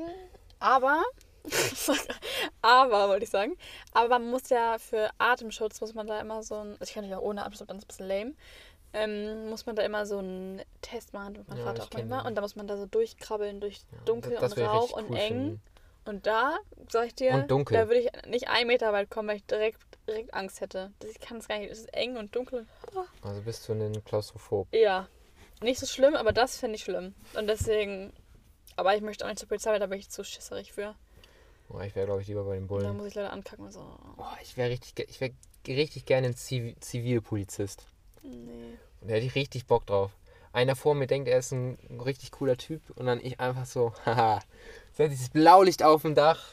Speaker 3: aber aber wollte ich sagen, aber man muss ja für Atemschutz muss man da immer so ein, also ich kann auch ohne Atemschutz, dann ist ein bisschen lame. Ähm, muss man da immer so einen Test machen, mit meinem
Speaker 2: Ja,
Speaker 3: Vater auch manchmal.
Speaker 2: den.
Speaker 3: Und da muss man da so durchkrabbeln durch dunkel
Speaker 2: das
Speaker 3: und
Speaker 2: wär
Speaker 3: Rauch und
Speaker 2: cool
Speaker 3: eng.
Speaker 2: finden.
Speaker 3: Und da, sag ich dir,
Speaker 2: Und
Speaker 3: da würde ich nicht einen Meter weit kommen, weil ich direkt, direkt Angst hätte. Das- Ich kann es gar nicht. Es ist eng und dunkel.
Speaker 2: Also bist du ein Klaustrophob.
Speaker 3: Ja, nicht so schlimm, aber das finde ich schlimm. Und deswegen, aber ich möchte auch nicht zur Polizei, weil da bin ich zu schisserig für.
Speaker 2: Oh, ich wäre, glaube ich, lieber bei den
Speaker 3: Und da
Speaker 2: Bullen.
Speaker 3: muss ich leider ankacken und so.
Speaker 2: Oh, ich wäre richtig, ich wär richtig gerne ein Zivi Zivilpolizist.
Speaker 3: Nee.
Speaker 2: Und da hätte ich richtig Bock drauf. Einer vor mir denkt, er ist ein richtig cooler Typ und dann ich einfach so, haha, setze dieses Blaulicht auf dem Dach.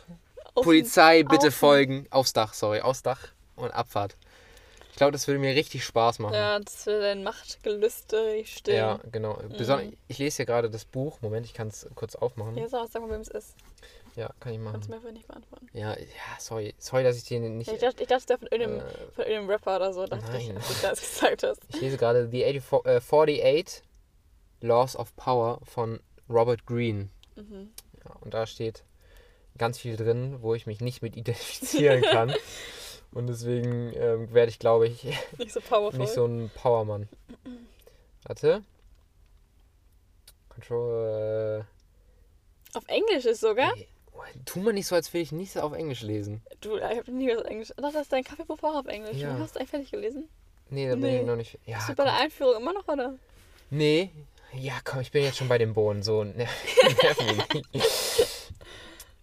Speaker 3: Auf-
Speaker 2: Polizei, bitte
Speaker 3: auf-
Speaker 2: folgen. Aufs Dach, sorry, aufs Dach und Abfahrt. Glaube, das würde mir richtig Spaß machen.
Speaker 3: Ja, das für dein Machtgelüste richtig still.
Speaker 2: Ja, genau. Beson ich lese hier gerade das Buch. Moment, ich kann es kurz aufmachen.
Speaker 3: Ist auch, sag mal, wem es ist.
Speaker 2: Ja, kann ich machen.
Speaker 3: Kannst du mir einfach nicht beantworten.
Speaker 2: Ja, ja, sorry. Sorry, dass ich dir nicht.
Speaker 3: Ja, ich dachte, ich dachte, es wäre von irgendeinem,
Speaker 2: Äh,
Speaker 3: von irgendeinem Rapper oder so, dachte ich,
Speaker 2: nein.
Speaker 3: als du das gesagt hast.
Speaker 2: Ich lese gerade The 84, äh, 48 Laws of Power von Robert Greene.
Speaker 3: Mhm.
Speaker 2: Ja, und da steht ganz viel drin, wo ich mich nicht mit identifizieren kann. und deswegen ähm, werde ich, glaube ich,
Speaker 3: Nicht so powerful.
Speaker 2: nicht so ein Powermann. Warte. Control.
Speaker 3: Auf Englisch ist sogar.
Speaker 2: Äh, ey, tu mal nicht so, als will ich nicht so auf Englisch lesen.
Speaker 3: Du, ich habe nie was auf Englisch. Ach, das ist dein Kaffeebuch auch auf Englisch.
Speaker 2: Ja.
Speaker 3: Du hast eigentlich fertig gelesen.
Speaker 2: Nee, da bin
Speaker 3: Nee.
Speaker 2: ich noch nicht. Ja,
Speaker 3: Bist du bei
Speaker 2: komm.
Speaker 3: der Einführung immer noch, oder?
Speaker 2: Nee. Ja, komm, ich bin jetzt schon bei dem Bohnen. So, ne, nerv mich nicht.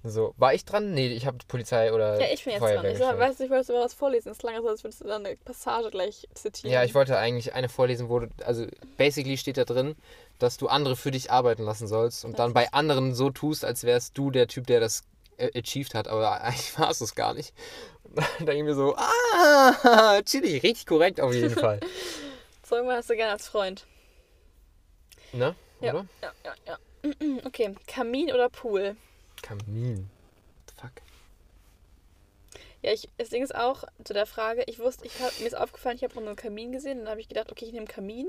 Speaker 2: So, war ich dran? Nee, ich habe Polizei oder
Speaker 3: Ja, ich bin jetzt
Speaker 2: Feuerwehr
Speaker 3: dran. Ich
Speaker 2: gestellt.
Speaker 3: weiß nicht, ich wollte was vorlesen. Es klang so, als würdest du dann eine Passage gleich zitieren.
Speaker 2: Ja, ich wollte eigentlich eine vorlesen, wo du, also basically steht da drin, dass du andere für dich arbeiten lassen sollst und dann bei anderen so tust, als wärst du der Typ, der das äh, achieved hat, aber eigentlich warst du es gar nicht. Denke ich mir so, ah, chillig, richtig korrekt auf jeden Fall.
Speaker 3: So irgendwann hast du gerne als Freund.
Speaker 2: Ne?
Speaker 3: Ja.
Speaker 2: Oder?
Speaker 3: Ja, ja, ja. Okay, Kamin oder Pool?
Speaker 2: Kamin. Fuck.
Speaker 3: Ja, ich, das Ding ist auch zu der Frage, ich wusste, ich hab, mir ist aufgefallen, ich habe noch einen Kamin gesehen und dann habe ich gedacht, okay, ich nehme Kamin.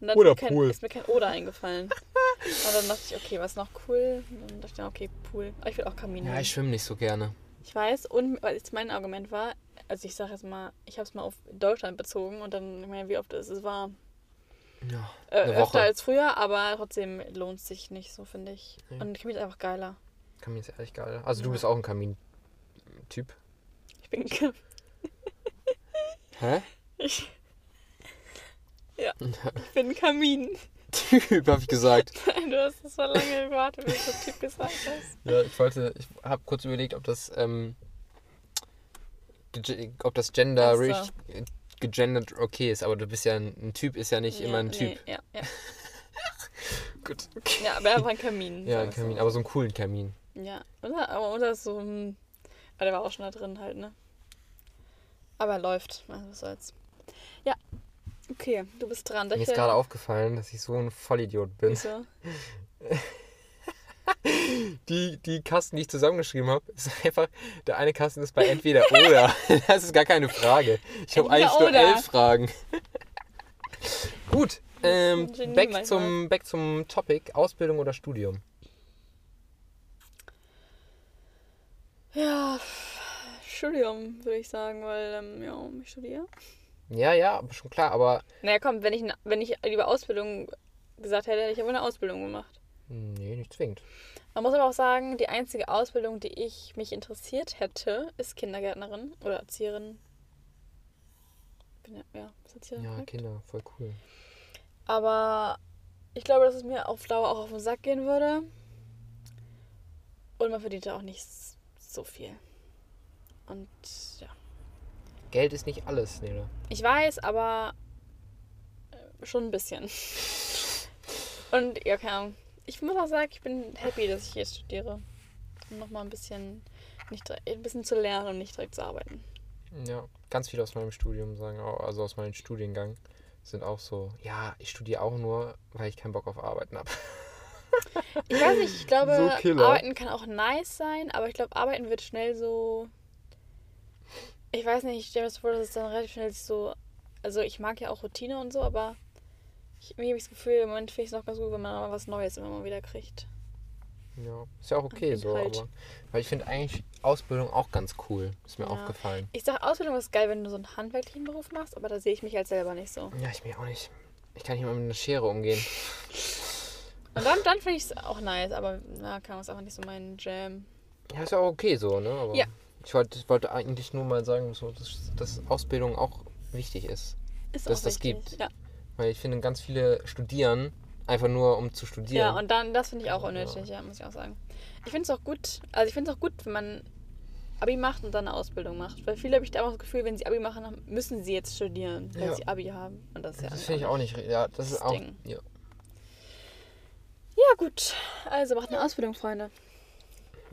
Speaker 3: Und dann
Speaker 2: Oder
Speaker 3: ist mir kein,
Speaker 2: Pool.
Speaker 3: ist mir kein Oder eingefallen. und dann dachte ich, okay, was noch cool? Und dann dachte ich, okay, Pool. Aber ich will auch Kamin
Speaker 2: Ja,
Speaker 3: nehmen.
Speaker 2: ich schwimme nicht so gerne.
Speaker 3: Ich weiß, und weil jetzt mein Argument war, also ich sage jetzt mal, ich habe es mal auf Deutschland bezogen und dann, ich meine, wie oft ist es warm?
Speaker 2: Ja,
Speaker 3: Äh,
Speaker 2: Eine
Speaker 3: öfter
Speaker 2: Woche.
Speaker 3: als früher, aber trotzdem lohnt es sich nicht so, finde ich.
Speaker 2: Nee.
Speaker 3: Und Kamin ist einfach geiler.
Speaker 2: Kamin ist ehrlich geil. Also du
Speaker 3: Ja.
Speaker 2: bist auch ein Kamin-Typ.
Speaker 3: Ich bin
Speaker 2: Hä?
Speaker 3: ich, ja, ich bin ein Kamin.
Speaker 2: Typ, habe ich gesagt.
Speaker 3: Du hast es so lange gewartet, bis du Typ gesagt hast.
Speaker 2: Ja, ich wollte, ich habe kurz überlegt, ob das, ähm, ob das Gender
Speaker 3: so.
Speaker 2: richtig gegendert okay ist, aber du bist ja ein, ein Typ, ist ja nicht immer ein
Speaker 3: nee,
Speaker 2: Typ.
Speaker 3: ja, ja.
Speaker 2: Gut, okay.
Speaker 3: ja, aber er war ein Kamin.
Speaker 2: Ja, ein
Speaker 3: wir's
Speaker 2: Kamin,
Speaker 3: so.
Speaker 2: aber so einen coolen Kamin.
Speaker 3: Ja, oder? aber unser ist so, hm, aber der war auch schon da drin halt, ne? Aber er läuft, also was soll's. Ja, okay, du bist dran.
Speaker 2: Mir ist gerade aufgefallen, dass ich so ein Vollidiot bin.
Speaker 3: Wieso?
Speaker 2: Die, die Kasten, die ich zusammengeschrieben habe, ist einfach, der eine Kasten ist bei entweder oder. Das ist gar keine Frage. Ich habe eigentlich nur
Speaker 3: oder.
Speaker 2: elf Fragen. Gut, ähm, back, zum, back zum Topic, Ausbildung oder Studium?
Speaker 3: Ja, Studium, würde ich sagen, weil, ähm, ja, ich studiere.
Speaker 2: Ja, ja, aber schon klar, aber
Speaker 3: Naja, komm, wenn ich, wenn ich lieber Ausbildung gesagt hätte, hätte ich aber eine Ausbildung gemacht.
Speaker 2: nee, nicht zwingend.
Speaker 3: Man muss aber auch sagen, die einzige Ausbildung, die ich mich interessiert hätte, ist Kindergärtnerin oder Erzieherin. Bin ja, ja, ist Erzieherin
Speaker 2: Ja,
Speaker 3: korrekt?
Speaker 2: Kinder, voll cool.
Speaker 3: Aber ich glaube, dass es mir auf Dauer auch auf den Sack gehen würde. Und man verdient da auch nicht s- so viel. Und ja.
Speaker 2: Geld ist nicht alles, Nele.
Speaker 3: Ich weiß, aber äh, schon ein bisschen. Und ja, keine Ahnung. Ich muss auch sagen, ich bin happy, dass ich jetzt studiere. Um nochmal ein bisschen, nicht, ein bisschen zu lernen und nicht direkt zu arbeiten.
Speaker 2: Ja, ganz viele aus meinem Studium sagen auch, also aus meinem Studiengang, sind auch so, ja, ich studiere auch nur, weil ich keinen Bock auf Arbeiten habe.
Speaker 3: Ich weiß nicht, ich glaube,
Speaker 2: So.
Speaker 3: Arbeiten kann auch nice sein, aber ich glaube, Arbeiten wird schnell so. Ich weiß nicht, ich stelle mir das vor, dass es dann relativ schnell so. Also, ich mag ja auch Routine und so, aber ich, irgendwie habe ich das Gefühl, im Moment finde ich es noch ganz gut, wenn man mal was Neues immer mal wieder kriegt.
Speaker 2: Ja, ist ja auch okay so,
Speaker 3: Halt.
Speaker 2: aber weil ich finde eigentlich Ausbildung auch ganz cool, ist mir
Speaker 3: Ja.
Speaker 2: aufgefallen.
Speaker 3: Ich sage, Ausbildung ist geil, wenn du so einen handwerklichen Beruf machst, aber da sehe ich mich halt selber nicht so.
Speaker 2: Ja, ich mir auch nicht. Ich kann nicht mal mit einer Schere umgehen.
Speaker 3: Und dann, dann finde ich es auch nice, aber na, kann man es einfach nicht so mein Jam.
Speaker 2: Ja, ist ja auch okay so, ne? Aber
Speaker 3: Ja.
Speaker 2: ich wollte, ich wollte eigentlich nur mal sagen, so, dass, dass Ausbildung auch wichtig ist.
Speaker 3: Ist
Speaker 2: Dass
Speaker 3: auch
Speaker 2: das
Speaker 3: wichtig.
Speaker 2: gibt.
Speaker 3: Ja.
Speaker 2: Weil ich finde, ganz viele studieren einfach nur, um zu studieren.
Speaker 3: Ja, und dann, das finde ich auch unnötig, ja. muss ich auch sagen. Ich finde es auch gut, also ich finde es auch gut, wenn man Abi macht und dann eine Ausbildung macht. Weil viele habe ich da auch das Gefühl, wenn sie Abi machen, müssen sie jetzt studieren, weil
Speaker 2: Ja.
Speaker 3: sie Abi haben. Und das ist ja
Speaker 2: das finde ich auch nicht. Ja, das ist
Speaker 3: das
Speaker 2: auch.
Speaker 3: Ding.
Speaker 2: Ja.
Speaker 3: Ja, gut. Also macht eine Ausbildung, Freunde.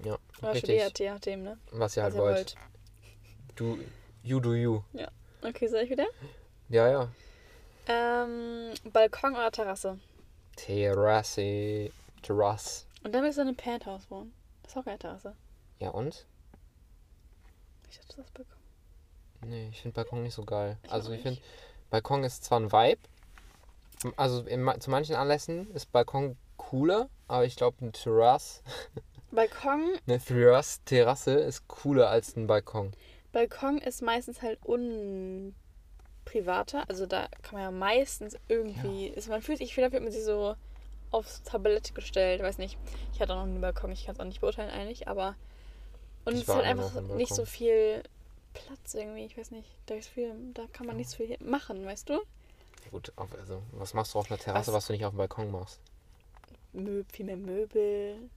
Speaker 2: ja
Speaker 3: Oder
Speaker 2: richtig.
Speaker 3: studiert, je nachdem, ne?
Speaker 2: Was ihr halt
Speaker 3: Was ihr
Speaker 2: wollt.
Speaker 3: wollt.
Speaker 2: Du, you do you.
Speaker 3: Ja. Okay, soll ich wieder?
Speaker 2: Ja, ja.
Speaker 3: Ähm, Balkon oder Terrasse?
Speaker 2: Terrasse. Terrasse.
Speaker 3: Und dann willst du in einem Penthouse wohnen. Das ist auch keine Terrasse.
Speaker 2: Ja, und?
Speaker 3: Ich dachte, das ist Balkon.
Speaker 2: Nee, ich finde Balkon nicht so geil.
Speaker 3: Ich
Speaker 2: also ich finde, Balkon ist zwar ein Vibe. Also in, zu manchen Anlässen ist Balkon cooler, aber ich glaube eine Terrasse,
Speaker 3: Balkon,
Speaker 2: eine Terrasse, Terrasse ist cooler als ein Balkon.
Speaker 3: Balkon ist meistens halt unprivater. Also da kann man ja meistens irgendwie. Ist, man fühlt sich, vielleicht wird man sich so aufs Tablett gestellt. Weiß nicht. Ich hatte auch noch einen Balkon, ich kann es auch nicht beurteilen eigentlich, aber. Und
Speaker 2: Ich
Speaker 3: es ist halt einfach nicht so viel Platz irgendwie. Ich weiß nicht. Da, ist viel, da kann man nicht so viel machen, weißt du?
Speaker 2: Gut, also was machst du auf einer Terrasse,
Speaker 3: Was?
Speaker 2: was, du nicht auf dem Balkon machst?
Speaker 3: Mö viel mehr Möbel,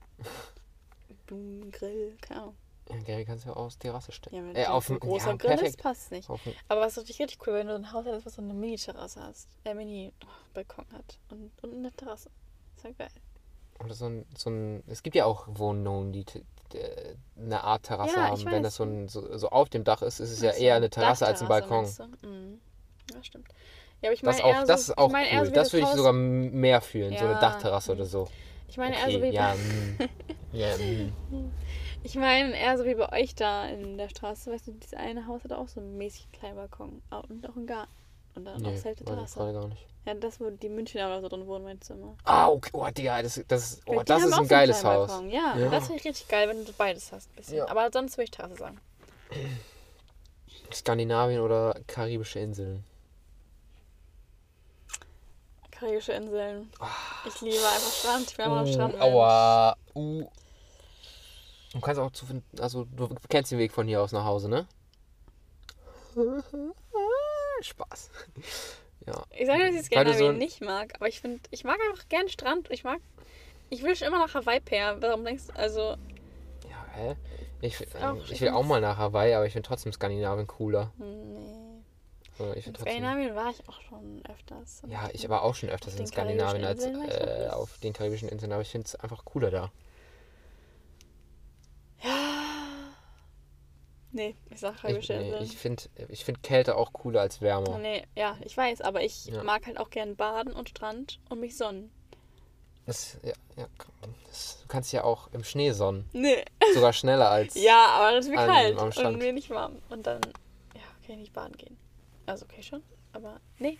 Speaker 3: Blumen, Grill, keine Ahnung.
Speaker 2: Ja, Gary kannst du ja aus Terrasse stellen.
Speaker 3: Ja, wenn
Speaker 2: äh,
Speaker 3: das
Speaker 2: auf
Speaker 3: ein großer
Speaker 2: ja,
Speaker 3: Grill ist,
Speaker 2: perfekt.
Speaker 3: passt nicht. Aber was natürlich richtig cool, wenn du ein Haus hast, was so eine Mini-Terrasse hast. Äh, Mini-Balkon hat. Und, und eine Terrasse. Ist ja geil.
Speaker 2: oder so ein, so ein, es gibt ja auch Wohnungen, die eine Art Terrasse
Speaker 3: Ja,
Speaker 2: haben. Wenn
Speaker 3: weiß.
Speaker 2: das so, ein, so, so auf dem Dach ist, ist es ja eher eine Terrasse als ein Balkon.
Speaker 3: du? Mhm. Ja, stimmt. Ja, aber ich meine
Speaker 2: Das, auch,
Speaker 3: eher
Speaker 2: das
Speaker 3: so,
Speaker 2: ist auch
Speaker 3: ich eher
Speaker 2: cool.
Speaker 3: so
Speaker 2: das würde ich sogar mehr fühlen, so eine
Speaker 3: Ja,
Speaker 2: Dachterrasse oder so.
Speaker 3: Ich meine eher
Speaker 2: Okay,
Speaker 3: so wie
Speaker 2: ja,
Speaker 3: bei,
Speaker 2: ja,
Speaker 3: ich meine eher so wie bei euch da in der Straße. Weißt du, dieses eine Haus hat auch so einen mäßig kleinen Balkon. Und auch einen Garten. Und dann
Speaker 2: Nee,
Speaker 3: auch selbst Terrasse.
Speaker 2: gerade gar nicht.
Speaker 3: Ja, das, wo die Münchner oder so drin wohnen, meinst du immer.
Speaker 2: Ah, okay. Oh, Digga, das, das, oh,
Speaker 3: die
Speaker 2: das ist ein
Speaker 3: so
Speaker 2: geiles Haus.
Speaker 3: Balkon. Ja,
Speaker 2: Ja.
Speaker 3: das finde ich richtig geil, wenn du beides hast. Ein bisschen.
Speaker 2: Ja.
Speaker 3: Aber sonst würde ich Terrasse sagen.
Speaker 2: Skandinavien oder karibische Inseln.
Speaker 3: Karibische Inseln. Ich liebe einfach Strand. Ich will einfach am Strand.
Speaker 2: Aua. Uh. Du kannst auch zu also du kennst den Weg von hier aus nach Hause, ne? Spaß. Ja.
Speaker 3: Ich sage, dass ich
Speaker 2: du
Speaker 3: Skandinavien
Speaker 2: so
Speaker 3: nicht mag, aber ich finde, ich mag einfach gern Strand. Ich mag. Ich will schon immer nach Hawaii per. Warum denkst du? Also,
Speaker 2: Ja, hä? Ich, ähm,
Speaker 3: auch-
Speaker 2: ich will auch mal nach Hawaii, aber ich finde trotzdem Skandinavien cooler.
Speaker 3: nee.
Speaker 2: Ich
Speaker 3: In Skandinavien war ich auch schon öfters.
Speaker 2: Ja, ich war auch schon öfters in Skandinavien als
Speaker 3: ich
Speaker 2: äh, auf den karibischen Inseln, aber ich finde es einfach cooler da.
Speaker 3: Ja. Nee, ich sag
Speaker 2: Ich,
Speaker 3: karibische
Speaker 2: nee,
Speaker 3: Inseln.
Speaker 2: ich finde ich find Kälte auch cooler als Wärme.
Speaker 3: Nee, ja, ich weiß, aber ich
Speaker 2: Ja.
Speaker 3: mag halt auch gern baden und Strand und mich sonnen.
Speaker 2: Das, ja, ja, das, du kannst ja auch im Schnee sonnen.
Speaker 3: Nee.
Speaker 2: Sogar schneller als.
Speaker 3: Ja, aber das ist mir kalt und mir nicht warm. Und dann, ja, kann ich nicht baden gehen. Also okay schon, aber nee.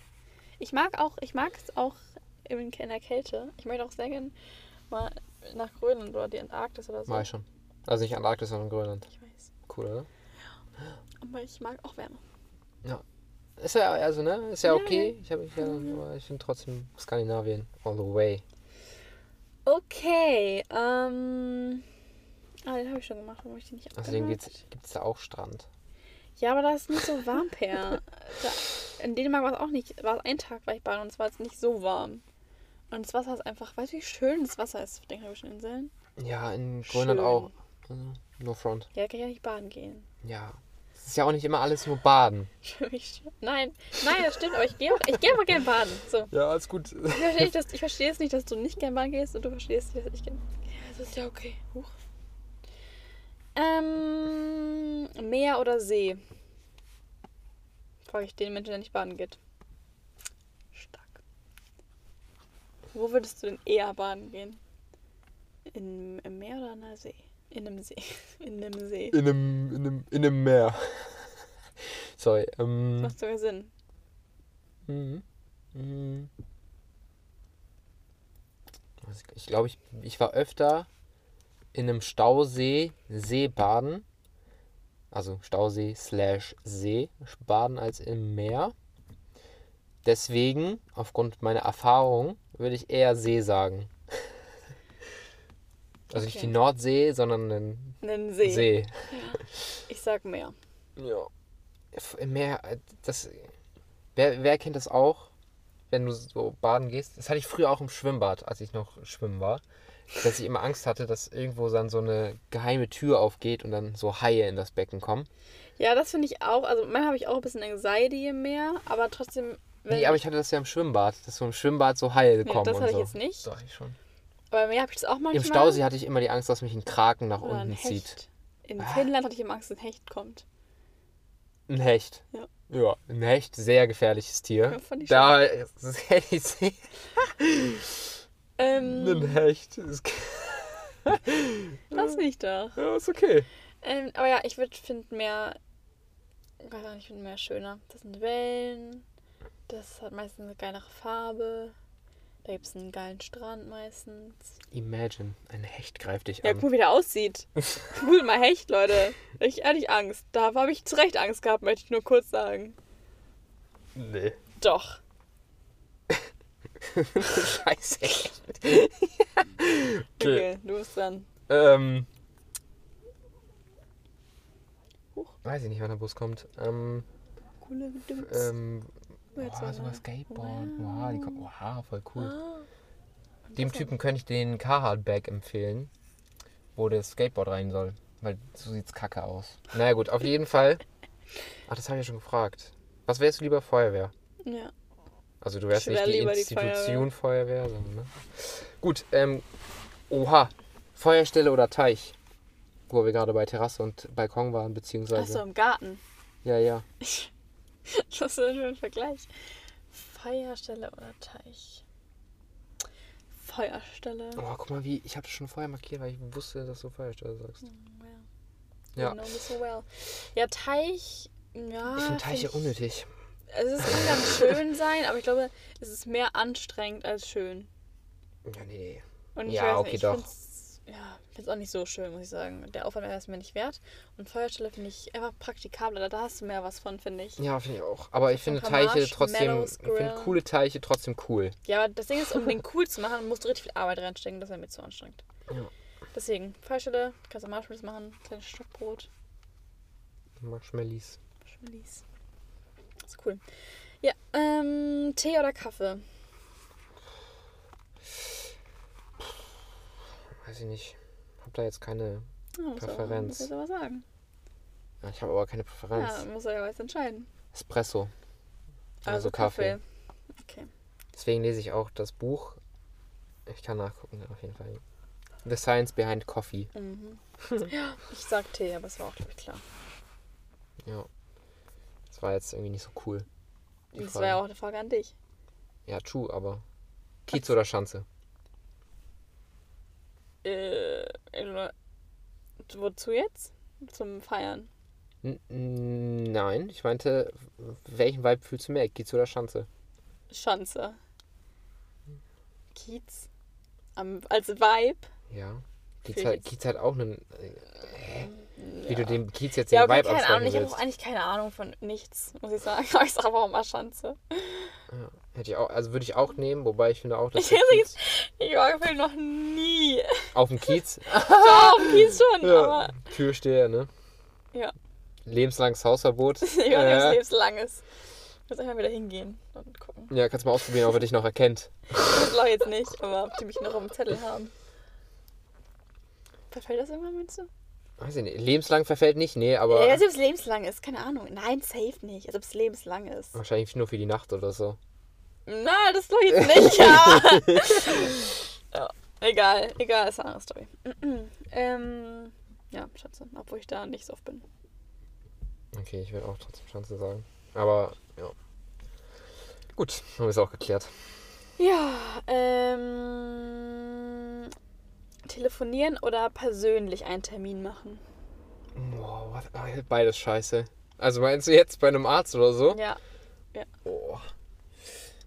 Speaker 3: Ich mag auch, ich mag es auch in, der Kälte. Ich möchte auch sehr gern mal nach Grönland oder die Antarktis oder so.
Speaker 2: Mach ich schon. Also nicht Antarktis, sondern Grönland.
Speaker 3: Ich weiß.
Speaker 2: Cool, oder?
Speaker 3: Aber ich mag auch Wärme.
Speaker 2: Ist ja, also, ne? Ist ja
Speaker 3: Ja,
Speaker 2: okay. Ich, hab, ich, ja, aber ich finde trotzdem Skandinavien all the way.
Speaker 3: Okay, ähm. Ah, den habe ich schon gemacht, warum habe ich den nicht
Speaker 2: Außerdem
Speaker 3: abgehakt?
Speaker 2: gibt es da auch Strand.
Speaker 3: Ja, aber da ist nicht so warm, Per. da, in Dänemark war es auch nicht, war es ein Tag, war ich baden und es war jetzt nicht so warm. Und das Wasser ist einfach, weißt du, wie schön das Wasser ist auf den karibischen Inseln?
Speaker 2: Ja, in Grönland
Speaker 3: Schön.
Speaker 2: auch. Also, no front.
Speaker 3: Ja, da kann ich ja nicht baden gehen.
Speaker 2: Ja. Es ist ja auch nicht immer alles nur Baden.
Speaker 3: Nein, nein, das stimmt, aber ich gehe auch, ich gehe aber gerne baden. So.
Speaker 2: Ja, alles gut.
Speaker 3: Ich verstehe, nicht, dass, ich verstehe es nicht, dass du nicht gerne baden gehst und du verstehst nicht, dass ich gerne. Ja, das ist ja okay. Huch. Ähm, Meer oder See? Frage ich den Menschen, der nicht baden geht. Stark. Wo würdest du denn eher baden gehen? In, Im Meer oder in einer See? In einem See. In einem See.
Speaker 2: In einem, in einem, in einem Meer. Sorry. Ähm,
Speaker 3: Macht sogar Sinn.
Speaker 2: mhm. Mhm. Ich glaube, ich, ich war öfter in einem Stausee Seebaden. Also Stausee slash See baden als im Meer. Deswegen, aufgrund meiner Erfahrung, würde ich eher See sagen. Also nicht
Speaker 3: Okay.
Speaker 2: die Nordsee, sondern einen
Speaker 3: Einen See.
Speaker 2: See.
Speaker 3: Ich sag Meer.
Speaker 2: Ja. Im Meer, das. Wer, wer kennt das auch, wenn du so baden gehst? Das hatte ich früher auch im Schwimmbad, als ich noch schwimmen war. Dass ich immer Angst hatte, dass irgendwo dann so eine geheime Tür aufgeht und dann so Haie in das Becken kommen.
Speaker 3: Ja, das finde ich auch. Also, manchmal habe ich auch ein bisschen Anxiety im Meer, aber trotzdem. Wenn
Speaker 2: Nee, aber ich hatte das ja im Schwimmbad, dass so im Schwimmbad so Haie kommen
Speaker 3: das
Speaker 2: und
Speaker 3: hatte ich
Speaker 2: so.
Speaker 3: jetzt nicht.
Speaker 2: Doch, ich schon.
Speaker 3: Aber Meer habe ich das auch manchmal.
Speaker 2: Im Stausee hatte ich immer die Angst, dass mich ein Kraken nach
Speaker 3: oder
Speaker 2: unten zieht.
Speaker 3: In
Speaker 2: Ah.
Speaker 3: Finnland hatte ich immer Angst, dass ein Hecht kommt.
Speaker 2: Ein Hecht.
Speaker 3: Ja.
Speaker 2: Ja, ein Hecht, sehr gefährliches Tier.
Speaker 3: Ja, fand ich
Speaker 2: da das hätte ich sehr.
Speaker 3: Ähm,
Speaker 2: Ein Hecht. Ist,
Speaker 3: lass mich doch.
Speaker 2: ja, ist okay.
Speaker 3: Ähm, aber ja, ich würde finden mehr. Ich weiß auch nicht, ich finde mehr schöner. Das sind Wellen. Das hat meistens eine geilere Farbe. Da gibt es einen geilen Strand meistens.
Speaker 2: Imagine, ein Hecht greift dich
Speaker 3: Ja,
Speaker 2: an.
Speaker 3: guck mal, wie der aussieht. Cool, mal Hecht, Leute. Ich ehrlich Angst. Da habe ich zu Recht Angst gehabt, möchte ich nur kurz sagen.
Speaker 2: Nee.
Speaker 3: Doch.
Speaker 2: Scheiße.
Speaker 3: Okay,
Speaker 2: okay.
Speaker 3: du bist dann.
Speaker 2: Ähm.
Speaker 3: Huch.
Speaker 2: Weiß ich nicht, wann der Bus kommt. Ähm.
Speaker 3: Coole Gedöns.
Speaker 2: ähm boah,
Speaker 3: mal.
Speaker 2: sogar Skateboard. Wow, die kommt, wow, voll cool.
Speaker 3: Ah.
Speaker 2: Dem Typen könnte ich den Carhartt-Bag empfehlen, wo das Skateboard rein soll. Weil so sieht's kacke aus. Naja gut, auf jeden Fall. Ach, das habe ich ja schon gefragt. Was wärst du lieber Feuerwehr?
Speaker 3: Ja.
Speaker 2: Also du wärst
Speaker 3: Ich wär
Speaker 2: nicht die
Speaker 3: lieber die
Speaker 2: Institution Feuerwehr, sondern, ne? Gut, ähm, oha. Feuerstelle oder Teich? Wo wir gerade bei Terrasse und Balkon waren, beziehungsweise.
Speaker 3: Achso, im Garten.
Speaker 2: Ja, ja.
Speaker 3: Was ist ein Vergleich? Feuerstelle oder Teich? Feuerstelle.
Speaker 2: Oh, guck mal, wie. Ich habe das schon vorher markiert, weil ich wusste, dass du Feuerstelle sagst.
Speaker 3: Ja.
Speaker 2: Ja.
Speaker 3: Know me so well. Ja, Teich. Ja.
Speaker 2: Ich finde Teiche unnötig.
Speaker 3: Also es kann ganz schön sein, aber ich glaube, es ist mehr anstrengend als schön.
Speaker 2: Ja, nee.
Speaker 3: Und ich
Speaker 2: Ja,
Speaker 3: weiß
Speaker 2: okay,
Speaker 3: nicht, ich
Speaker 2: doch.
Speaker 3: ja, find's auch nicht so schön, muss ich sagen. Der Aufwand wäre es mir nicht wert. Und Feuerstelle finde ich einfach praktikabler. Da hast du mehr was von, finde ich.
Speaker 2: Ja, finde ich auch. Aber ich finde Teiche trotzdem.
Speaker 3: Marshmallows,
Speaker 2: Ich finde coole Teiche trotzdem cool.
Speaker 3: Ja, aber das Ding ist, um den cool zu machen, musst du richtig viel Arbeit reinstecken. Das wäre mir zu anstrengend.
Speaker 2: Ja.
Speaker 3: Deswegen, Feuerstelle, kannst du Marshmallows machen, kleines Stockbrot,
Speaker 2: Marshmallies.
Speaker 3: Schmillis. Das ist cool. Ja, ähm, Tee oder Kaffee?
Speaker 2: Weiß ich nicht. Hab da jetzt keine.
Speaker 3: Ja, er-
Speaker 2: Präferenz.
Speaker 3: Muss aber sagen.
Speaker 2: Ja, ich habe aber keine
Speaker 3: Ja,
Speaker 2: Präferenz.
Speaker 3: muss er ja jetzt entscheiden.
Speaker 2: Espresso.
Speaker 3: Also, Kaffee. Okay.
Speaker 2: Deswegen lese ich auch das Buch. Ich kann nachgucken, auf jeden Fall. The Science Behind Coffee.
Speaker 3: Mhm. ja, ich sag Tee, aber es war auch, glaube ich, klar.
Speaker 2: Ja. War jetzt irgendwie nicht so cool.
Speaker 3: Das war ja auch eine Frage an dich.
Speaker 2: Ja, true, aber. Kiez oder Schanze?
Speaker 3: Äh, wozu jetzt? Zum Feiern.
Speaker 2: N nein, ich meinte, welchen Vibe fühlst du mehr? Kiez oder Schanze?
Speaker 3: Schanze. Kiez. Am, als Vibe.
Speaker 2: Ja. Kiez hat, Kiez hat auch einen. Äh, hä? Wie du dem Kiez jetzt den
Speaker 3: Ja, okay,
Speaker 2: Vibe
Speaker 3: keine Ahnung. Ich habe auch eigentlich keine Ahnung von nichts, muss ich sagen. Aber ich sage aber auch mal Schanze.
Speaker 2: Ja, hätte ich auch, also würde ich auch nehmen, wobei ich finde auch, dass
Speaker 3: Ich
Speaker 2: Kiez,
Speaker 3: Ich war gefühlt noch nie.
Speaker 2: auf dem Kiez,
Speaker 3: Ja, auf Kiez schon,
Speaker 2: ja,
Speaker 3: aber
Speaker 2: Türsteher, ne?
Speaker 3: ja.
Speaker 2: Lebenslanges Hausverbot.
Speaker 3: Ich war
Speaker 2: Äh,
Speaker 3: lebenslanges. Ich muss einfach wieder hingehen und gucken.
Speaker 2: ja, kannst mal ausprobieren, ob er dich noch erkennt.
Speaker 3: Das glaube ich jetzt nicht, aber ob die mich noch auf dem Zettel haben. Verfällt das irgendwann, meinst du?
Speaker 2: Weiß ich nicht. Lebenslang verfällt nicht, nee, aber
Speaker 3: Ja, als ob es lebenslang ist, keine Ahnung. Nein, safe nicht. Als ob es lebenslang ist.
Speaker 2: wahrscheinlich nur für die Nacht oder so.
Speaker 3: Na, das glaube ich jetzt nicht, ja. ja. Egal, egal, ist eine andere Story. ähm, ja, Schatze, obwohl ich da nicht so oft bin.
Speaker 2: Okay, ich würde auch trotzdem Chance sagen. Aber, ja. Gut, haben wir es auch geklärt.
Speaker 3: Ja, ähm. Telefonieren oder persönlich einen Termin machen?
Speaker 2: Ah, beides scheiße. Also meinst du jetzt bei einem Arzt oder so?
Speaker 3: Ja.
Speaker 2: Boah.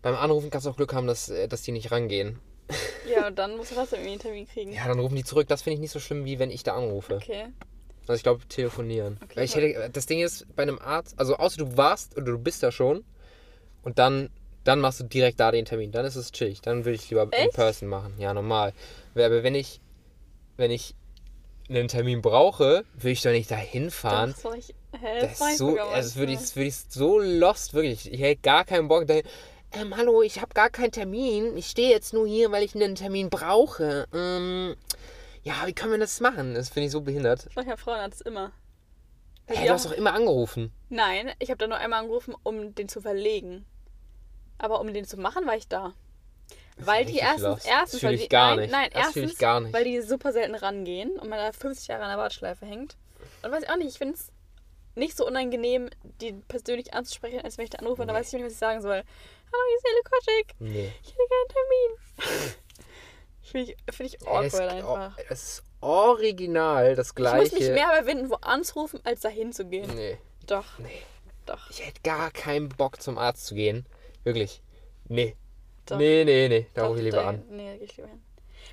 Speaker 2: Beim Anrufen kannst du auch Glück haben, dass, äh, dass die nicht rangehen.
Speaker 3: Ja, und dann musst du trotzdem irgendwie einen Termin kriegen.
Speaker 2: Ja, dann rufen die zurück. Das finde ich nicht so schlimm, wie wenn ich da anrufe.
Speaker 3: Okay.
Speaker 2: Also ich glaube, telefonieren.
Speaker 3: Okay,
Speaker 2: Weil ich hätte, das Ding ist, bei einem Arzt, also außer du warst oder du bist da schon und dann, dann machst du direkt da den Termin. Dann ist es chillig. Dann würde ich lieber in
Speaker 3: Echt?
Speaker 2: person machen. Ja, normal. Aber wenn ich, wenn ich einen Termin brauche, würde ich doch nicht da hinfahren.
Speaker 3: Doch, soll ich, hä,
Speaker 2: Das ist so, das würde ich, das würde ich so lost, wirklich. Ich hätte gar keinen Bock dahin. Ähm, hallo, ich habe gar keinen Termin. Ich stehe jetzt nur hier, weil ich einen Termin brauche. Ähm, ja, wie können wir das machen? Das finde ich so behindert.
Speaker 3: Manche Frauen hat es immer.
Speaker 2: Hä,
Speaker 3: die
Speaker 2: du hast doch immer angerufen.
Speaker 3: Nein, ich habe da nur einmal angerufen, um den zu verlegen. Aber um den zu machen, war ich da. Weil die erstens, erstens, weil
Speaker 2: ich
Speaker 3: die,
Speaker 2: gar
Speaker 3: nein,
Speaker 2: nicht.
Speaker 3: nein,
Speaker 2: Das ich
Speaker 3: erstens,
Speaker 2: gar nicht.
Speaker 3: weil die super selten rangehen und man da 50 Jahre an der Warteschleife hängt. Und weiß ich auch nicht, ich finde es nicht so unangenehm, die persönlich anzusprechen, als wenn ich da anrufe und dann weiß ich nicht, was ich sagen soll. Hallo, hier ist Nele Koschek.
Speaker 2: Nee.
Speaker 3: Ich hätte gerne einen Termin. Finde ich, find ich
Speaker 2: Es,
Speaker 3: awkward einfach.
Speaker 2: es ist original das
Speaker 3: Ich
Speaker 2: gleiche.
Speaker 3: muss mich mehr überwinden, wo anzurufen, als dahin zu gehen.
Speaker 2: Nee.
Speaker 3: Doch,
Speaker 2: Nee.
Speaker 3: doch.
Speaker 2: Ich hätte gar keinen Bock zum Arzt zu gehen. Wirklich. Nee.
Speaker 3: Doch.
Speaker 2: Nee, nee, nee. Da rufe ich lieber
Speaker 3: da-
Speaker 2: an.
Speaker 3: Nee, da gehe ich lieber hin.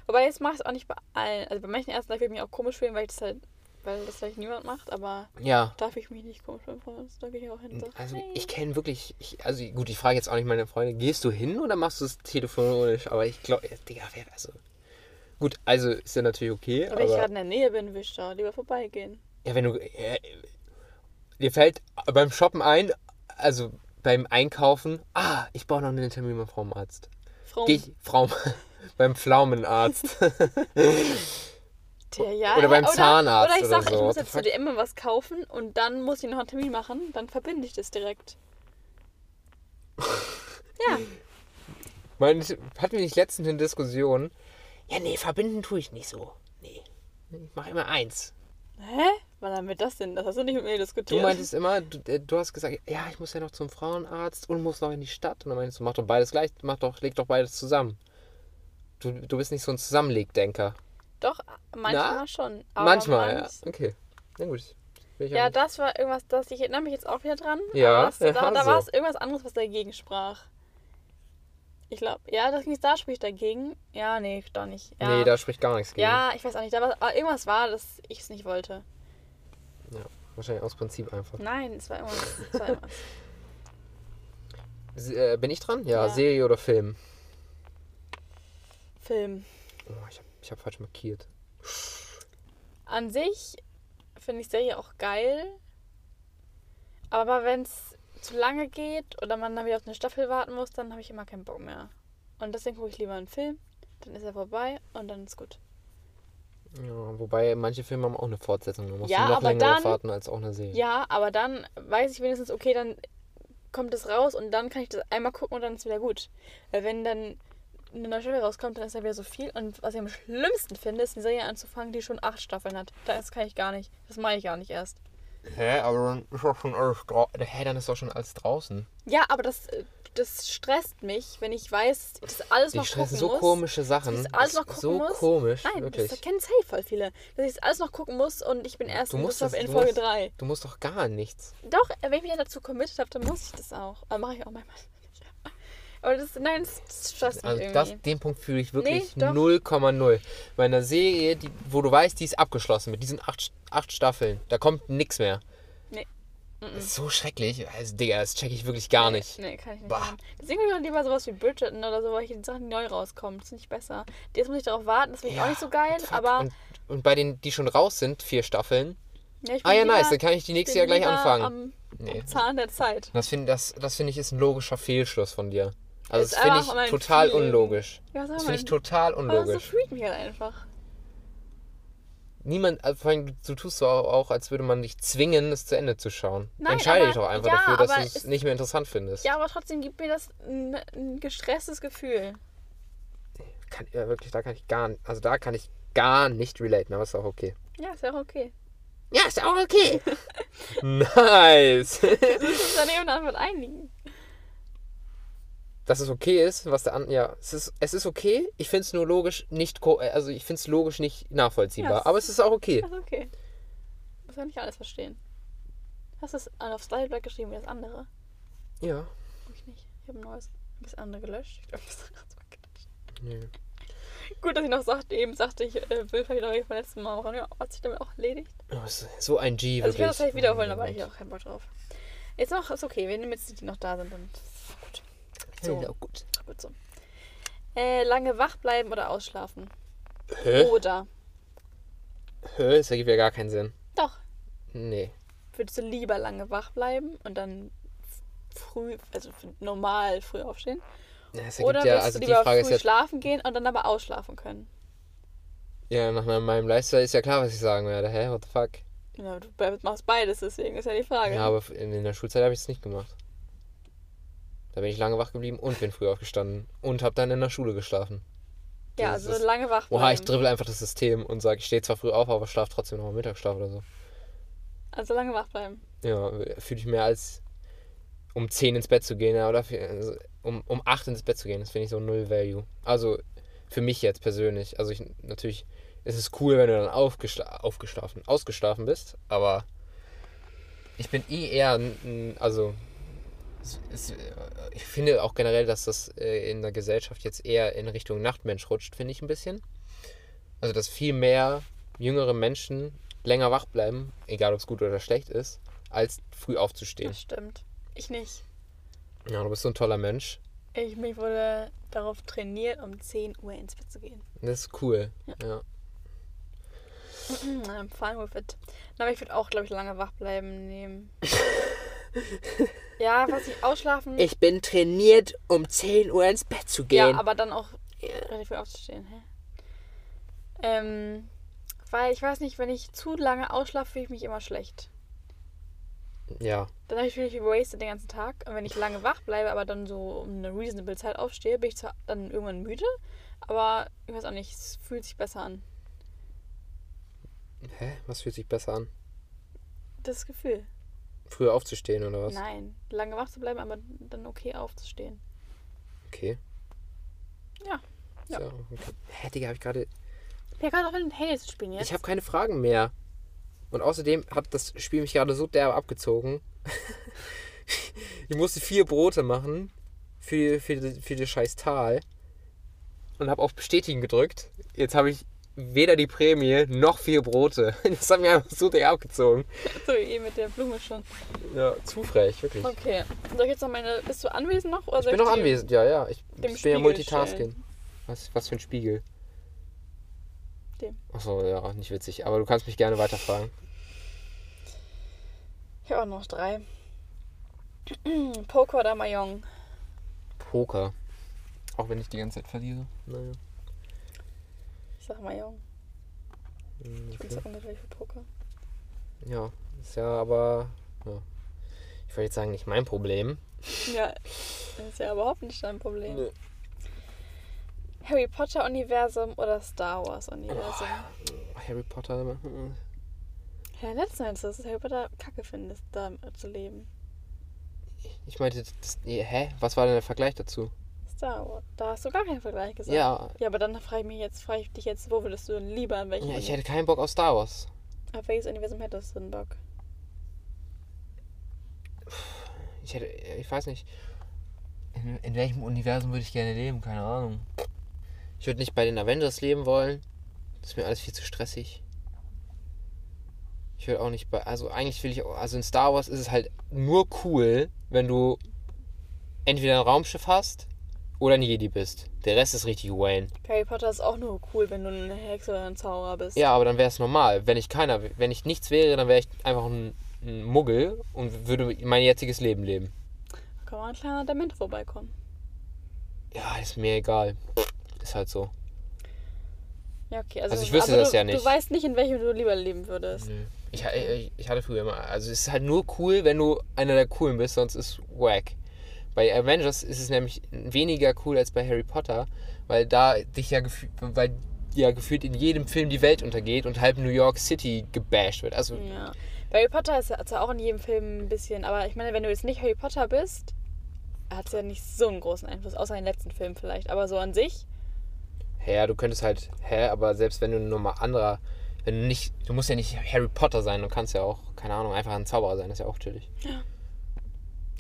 Speaker 3: Wobei, jetzt mache ich es auch nicht bei allen. Also bei manchen Ärzten darf ich mich auch komisch fühlen, weil ich das halt, weil das halt niemand macht, aber
Speaker 2: Ja.
Speaker 3: darf ich mich nicht komisch fühlen. Da gehe ich auch hin. sag,
Speaker 2: Also
Speaker 3: hey.
Speaker 2: ich kenne wirklich, ich, also gut, ich frage jetzt auch nicht meine Freunde, gehst du hin oder machst du es telefonisch? Aber ich glaube, Digga, wer, also gut, also ist ja natürlich okay,
Speaker 3: Aber wenn ich gerade
Speaker 2: aber
Speaker 3: in der Nähe bin, will ich da lieber vorbeigehen.
Speaker 2: ja, wenn du, äh, dir fällt beim Shoppen ein, also beim Einkaufen, ah, ich brauche noch einen Termin beim Frauenarzt.
Speaker 3: Frau,
Speaker 2: Geh ich, Frau, beim Pflaumenarzt.
Speaker 3: der, ja,
Speaker 2: oder beim
Speaker 3: oder,
Speaker 2: Zahnarzt
Speaker 3: Oder ich sage, ich
Speaker 2: so.
Speaker 3: muss
Speaker 2: What the
Speaker 3: jetzt zu
Speaker 2: fuck?
Speaker 3: DM was kaufen und dann muss ich noch einen Termin machen. Dann verbinde ich das direkt. Ja,
Speaker 2: Mein, hatten wir nicht letztens eine Diskussion? Ja, nee, verbinden tue ich nicht so. Nee. Ich mache immer eins.
Speaker 3: Hä? Wann haben wir das denn? Das hast du nicht mit mir
Speaker 2: Du
Speaker 3: diskutiert.
Speaker 2: meintest immer, du, äh, du hast gesagt, ja, ich muss ja noch zum Frauenarzt und muss noch in die Stadt. Und dann meintest du, mach doch beides gleich, mach doch, leg doch beides zusammen. Du, du bist nicht so ein Zusammenlegdenker.
Speaker 3: Doch, manchmal
Speaker 2: Na?
Speaker 3: schon.
Speaker 2: Manchmal, ja.
Speaker 3: manch-
Speaker 2: Okay. Na gut.
Speaker 3: Ja, das war irgendwas, das ich erinnere mich jetzt auch wieder dran.
Speaker 2: Ja,
Speaker 3: das,
Speaker 2: ja,
Speaker 3: da, da
Speaker 2: so.
Speaker 3: war es irgendwas anderes, was dagegen sprach. Ich glaube, ja, das ging da spricht dagegen. Ja, nee, doch nicht. Ja,
Speaker 2: Nee, da spricht gar nichts gegen.
Speaker 3: ja ich weiß auch nicht. Da war, aber irgendwas war, dass ich es nicht wollte.
Speaker 2: Ja, wahrscheinlich aus Prinzip einfach.
Speaker 3: Nein, es war irgendwas. Es war.
Speaker 2: S- Äh, bin ich dran? Ja,
Speaker 3: Ja.
Speaker 2: Serie oder Film?
Speaker 3: Film.
Speaker 2: Oh, ich habe ich hab falsch markiert.
Speaker 3: An sich finde ich Serie auch geil. Aber wenn es zu lange geht oder man dann wieder auf eine Staffel warten muss, dann habe ich immer keinen Bock mehr. Und deswegen gucke ich lieber einen Film. Dann ist er vorbei und dann ist gut.
Speaker 2: Ja, wobei manche Filme haben auch eine Fortsetzung. Da musst
Speaker 3: Ja,
Speaker 2: noch
Speaker 3: aber
Speaker 2: länger
Speaker 3: dann-
Speaker 2: auf warten als auch eine Serie.
Speaker 3: Ja, aber dann weiß ich wenigstens, okay, dann kommt es raus und dann kann ich das einmal gucken und dann ist wieder gut. Weil wenn dann eine neue Staffel rauskommt, dann ist da wieder so viel. Und was ich am schlimmsten finde, ist eine Serie anzufangen, die schon acht Staffeln hat. Das kann ich gar nicht. Das mache ich gar nicht erst.
Speaker 2: Hä, aber dann ist doch schon alles draußen. Hä, dann ist doch schon alles draußen.
Speaker 3: Ja, aber das, äh, das stresst mich, wenn ich weiß, dass ich alles
Speaker 2: Die
Speaker 3: noch gucken
Speaker 2: so
Speaker 3: muss.
Speaker 2: komische Sachen.
Speaker 3: Dass ich alles noch gucken
Speaker 2: so
Speaker 3: muss.
Speaker 2: komisch,
Speaker 3: Nein,
Speaker 2: wirklich.
Speaker 3: das kennen safe voll viele. Dass ich das alles noch gucken muss und ich bin erst
Speaker 2: Du musst das-
Speaker 3: in Folge
Speaker 2: musst-
Speaker 3: 3.
Speaker 2: Du musst doch gar nichts.
Speaker 3: Doch, äh, wenn ich mich dazu committed habe, dann muss ich das auch. Aber mache ich auch manchmal. Aber das, nein, das, stresst mich
Speaker 2: Also
Speaker 3: irgendwie.
Speaker 2: das, den Punkt fühle ich wirklich
Speaker 3: Nee, doch.
Speaker 2: 0,0. Bei einer Serie, die, wo du weißt, die ist abgeschlossen mit diesen acht, acht Staffeln. Da kommt nichts mehr.
Speaker 3: Nee.
Speaker 2: Das ist so schrecklich. Also, Digga, das check ich wirklich gar nicht.
Speaker 3: Nee, kann ich nicht.
Speaker 2: Bah.
Speaker 3: Deswegen habe ich lieber sowas wie Bridgerton oder so, weil ich die Sachen neu rauskommen. Das ist nicht besser. Jetzt muss ich darauf warten, das finde ich auch nicht so geil,
Speaker 2: fuck.
Speaker 3: aber.
Speaker 2: Und, und bei denen, die schon raus sind, vier Staffeln.
Speaker 3: ja,
Speaker 2: Ah ja, nice, dann kann ich die
Speaker 3: bin
Speaker 2: Jahr gleich anfangen.
Speaker 3: Am,
Speaker 2: Nee.
Speaker 3: am Zahn der Zeit.
Speaker 2: Das finde das, das find ich ist ein logischer Fehlschluss von dir. Also das finde ich total unlogisch.
Speaker 3: Ja,
Speaker 2: Das
Speaker 3: mal,
Speaker 2: finde ich total
Speaker 3: aber das
Speaker 2: unlogisch.
Speaker 3: freut mich halt einfach.
Speaker 2: Niemand, also vor allem, du tust so auch, als würde man dich zwingen, es zu Ende zu schauen.
Speaker 3: Nein,
Speaker 2: Entscheide
Speaker 3: aber-
Speaker 2: dich doch einfach
Speaker 3: ja,
Speaker 2: dafür, dass
Speaker 3: aber
Speaker 2: du es nicht mehr interessant findest.
Speaker 3: Ja, aber trotzdem gibt mir das ein, ein gestresstes Gefühl.
Speaker 2: Kann, ja, wirklich, da kann ich gar nicht, also da kann ich gar nicht relaten, aber ist auch okay.
Speaker 3: Ja, ist auch okay.
Speaker 2: Ja, ist auch okay. nice.
Speaker 3: Wir müssen uns dann eben damit einigen.
Speaker 2: Dass es okay ist, was der andere, ja, es ist, es ist okay. Ich finde es nur logisch nicht, ko- also ich finde es logisch nicht nachvollziehbar,
Speaker 3: Ja,
Speaker 2: aber es ist auch okay.
Speaker 3: Das ist okay. Muss ja nicht alles verstehen. Hast du es aufs Slideblatt geschrieben wie das andere?
Speaker 2: Ja.
Speaker 3: Ich nicht. Ich habe ein neues. Hab das andere gelöscht? Ich glaube, das andere war gelöscht.
Speaker 2: Nee.
Speaker 3: Gut, dass ich noch sagte, eben sagte, ich äh, will vielleicht noch vom letzten Mal machen. Ja, hat sich damit auch erledigt.
Speaker 2: Oh, ist so ein G,
Speaker 3: Also ich
Speaker 2: wirklich.
Speaker 3: will das vielleicht wiederholen, aber ich habe auch keinen Bock drauf. Jetzt noch, ist okay. Wir nehmen jetzt die, die noch da sind. Dann
Speaker 2: Gott.
Speaker 3: So.
Speaker 2: Ja, gut.
Speaker 3: Gut so. Äh, lange wach bleiben oder ausschlafen?
Speaker 2: Hä?
Speaker 3: Oder.
Speaker 2: Hä? Das ergibt ja gar keinen Sinn.
Speaker 3: Doch.
Speaker 2: Nee.
Speaker 3: Würdest du lieber lange wach bleiben und dann früh, also normal früh aufstehen?
Speaker 2: Ja, Das
Speaker 3: Oder
Speaker 2: ja, also
Speaker 3: du
Speaker 2: die
Speaker 3: lieber
Speaker 2: Frage
Speaker 3: früh
Speaker 2: ist ja,
Speaker 3: schlafen gehen und dann aber ausschlafen können?
Speaker 2: ja, nach meinem Lifestyle ist ja klar, was ich sagen werde. Hä, what the fuck?
Speaker 3: Ja, du machst beides, deswegen ist ja die Frage.
Speaker 2: Ja, aber in der Schulzeit habe ich es nicht gemacht. Da bin ich lange wach geblieben und bin früh aufgestanden und habe dann in der Schule geschlafen.
Speaker 3: Ja,
Speaker 2: das
Speaker 3: also
Speaker 2: ist-
Speaker 3: lange wach bleiben.
Speaker 2: Oha, ich dribbel einfach das System und sage, ich stehe zwar früh auf, aber schlafe trotzdem noch mal Mittagsschlaf oder so.
Speaker 3: Also lange wach bleiben.
Speaker 2: Ja, fühle ich mehr als um 10 ins Bett zu gehen, oder also um, um 8 ins Bett zu gehen. Das finde ich so null Value. Also für mich jetzt persönlich. Also ich natürlich ist es cool, wenn du dann aufgeschla aufgeschlafen, ausgeschlafen bist, aber ich bin eh eher, also es, äh, ich finde auch generell, dass das äh, in der Gesellschaft jetzt eher in Richtung Nachtmensch rutscht, finde ich ein bisschen. Also dass viel mehr jüngere Menschen länger wach bleiben, egal ob es gut oder schlecht ist, als früh aufzustehen.
Speaker 3: Das stimmt. Ich nicht.
Speaker 2: Ja, du bist so ein toller Mensch.
Speaker 3: Ich mich wurde darauf trainiert, um 10 Uhr ins Bett zu gehen.
Speaker 2: Das ist cool.
Speaker 3: Ja.
Speaker 2: Ja.
Speaker 3: I'm fine with it. Aber ich würde auch, glaube ich, lange wach bleiben nehmen. ja, was ich ausschlafen.
Speaker 2: Ich bin trainiert, um 10 Uhr ins Bett zu
Speaker 3: ja, aber dann auch relativ früh aufzustehen. Hä? Ähm, weil ich weiß nicht, wenn ich zu lange ausschlafe, fühle ich mich immer schlecht.
Speaker 2: ja.
Speaker 3: Dann habe ich mich wasted den ganzen Tag. Und wenn ich lange wach bleibe, aber dann so um eine reasonable Zeit aufstehe, bin ich zwar dann irgendwann müde, aber ich weiß auch nicht, es fühlt sich besser an.
Speaker 2: Hä? Was fühlt sich besser an?
Speaker 3: Das Gefühl.
Speaker 2: Früher aufzustehen oder was?
Speaker 3: Nein, lange wach zu bleiben, aber dann okay aufzustehen.
Speaker 2: Okay.
Speaker 3: Ja. Ja.
Speaker 2: So, okay. Hä, Digga, hab ich gerade.
Speaker 3: Ja, gerade auch wenn Hades spielen jetzt.
Speaker 2: Ich habe keine Fragen mehr. Und außerdem hat das Spiel mich gerade so derb abgezogen. ich musste vier Brote machen für, für, die- für das scheiß Tal. Und habe auf Bestätigen gedrückt. Jetzt habe ich weder die Prämie noch vier Brote. Das hat mich einfach so derb abgezogen.
Speaker 3: so wie eben mit der Blume schon.
Speaker 2: Ja, zu frech, wirklich.
Speaker 3: Okay. Soll ich jetzt noch meine. Bist du anwesend noch? Oder
Speaker 2: Ich bin noch anwesend, ja, ja. Ich, ich bin ja Multitasking.
Speaker 3: stellen?
Speaker 2: Was, was für ein Spiegel?
Speaker 3: Dem.
Speaker 2: Achso, ja, nicht witzig. Aber du kannst mich gerne weiterfragen.
Speaker 3: Ich habe auch noch drei. Poker oder Mahjong?
Speaker 2: Poker. Auch wenn ich die ganze Zeit verliere. Naja.
Speaker 3: Ich sag Mahjong.
Speaker 2: Hm,
Speaker 3: Ich bin
Speaker 2: Okay.
Speaker 3: so ungefähr für Poker.
Speaker 2: Ja, ist ja aber. Ja. Ich wollte jetzt sagen, nicht mein Problem.
Speaker 3: Ja, das ist ja überhaupt nicht dein Problem.
Speaker 2: Nö.
Speaker 3: Harry Potter Universum oder Star Wars Universum?
Speaker 2: Harry Potter. hm,
Speaker 3: Ja, letzten Endes, dass Harry Potter kacke findest, da zu leben.
Speaker 2: Ich meinte, das, nee, hä? Was war denn der Vergleich dazu?
Speaker 3: Star Wars. Da hast du gar keinen Vergleich gesagt.
Speaker 2: Ja,
Speaker 3: Ja, aber dann frage ich mich jetzt, frage ich dich jetzt, wo würdest du denn lieber an welchem
Speaker 2: ja, ich hätte keinen Bock auf Star Wars.
Speaker 3: auf welches Universum hättest du denn Bock?
Speaker 2: Ich hätte, ich weiß nicht. In, in welchem Universum würde ich gerne leben? Keine Ahnung. Ich würde nicht bei den Avengers leben wollen. Das ist mir alles viel zu stressig. Ich würde auch nicht bei. Also eigentlich will ich auch. Also in Star Wars ist es halt nur cool, wenn du entweder ein Raumschiff hast oder ein Jedi bist. Der Rest ist richtig Wayne.
Speaker 3: Harry Potter ist auch nur cool, wenn du eine Hexe oder ein Zauberer bist.
Speaker 2: Ja, aber dann wäre es normal. Wenn ich keiner, wenn ich nichts wäre, dann wäre ich einfach ein, ein Muggel und würde mein jetziges Leben leben.
Speaker 3: Da kann mal ein kleiner Dement vorbeikommen.
Speaker 2: Ja, ist mir egal. Ist halt so.
Speaker 3: Ja, okay. Also,
Speaker 2: Also ich wüsste das
Speaker 3: du,
Speaker 2: ja nicht.
Speaker 3: Du weißt nicht, in welchem du lieber leben würdest.
Speaker 2: Nö. Ich, ich, ich hatte früher immer. Also es ist halt nur cool, wenn du einer der coolen bist, sonst ist wack. Bei Avengers ist es nämlich weniger cool als bei Harry Potter, weil da dich ja gefühlt, weil ja gefühlt in jedem Film die Welt untergeht und halb New York City gebasht wird. Also
Speaker 3: Ja. Bei Harry Potter ist ja zwar auch in jedem Film ein bisschen, aber ich meine, wenn du jetzt nicht Harry Potter bist, hat es ja nicht so einen großen Einfluss, außer in den letzten Filmen vielleicht. Aber so an sich,
Speaker 2: hä, du könntest halt, hä, aber selbst wenn du nur mal anderer, wenn du nicht, du musst ja nicht Harry Potter sein, du kannst ja auch, keine Ahnung, einfach ein Zauberer sein, das ist ja auch chillig.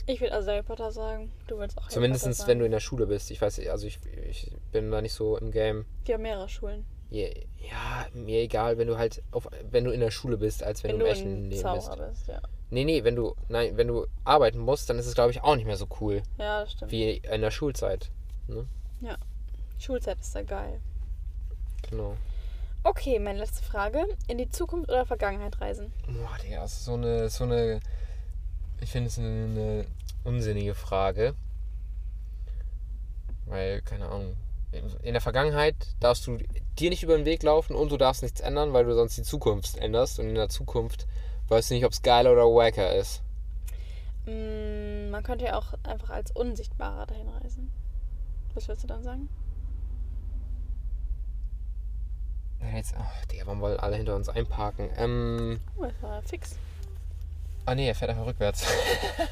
Speaker 3: Ich würde also Harry Potter sagen, du willst auch Harry
Speaker 2: Zumindest
Speaker 3: Potter
Speaker 2: wenn du in der Schule bist. Ich weiß, also ich, ich bin da nicht so im Game.
Speaker 3: Die haben mehrere Schulen.
Speaker 2: Ja, ja, mir egal, wenn du halt auf, wenn du in der Schule bist, als wenn,
Speaker 3: Wenn,
Speaker 2: du im echten Leben bist.
Speaker 3: Bist. ja.
Speaker 2: Nee, nee, wenn du, nein, wenn du arbeiten musst, dann ist es glaube ich auch nicht mehr so cool
Speaker 3: Ja, das stimmt.
Speaker 2: wie in der Schulzeit. Ne?
Speaker 3: Schulzeit ist da geil.
Speaker 2: Genau.
Speaker 3: Okay, meine letzte Frage. In die Zukunft oder Vergangenheit reisen?
Speaker 2: Boah, Digga, das ist so eine, so eine, ich finde es eine, eine unsinnige Frage. Weil, keine Ahnung, in der Vergangenheit darfst du dir nicht über den Weg laufen und du darfst nichts ändern, weil du sonst die Zukunft änderst. Und in der Zukunft weißt du nicht, ob es geiler oder wacker ist.
Speaker 3: Mm, man könnte ja auch einfach als Unsichtbarer dahin reisen. Was würdest du dann sagen?
Speaker 2: Jetzt, ach, Digga, warum wollen alle hinter uns einparken? Ähm,
Speaker 3: Oh, das war fix.
Speaker 2: Ah nee, er fährt einfach rückwärts.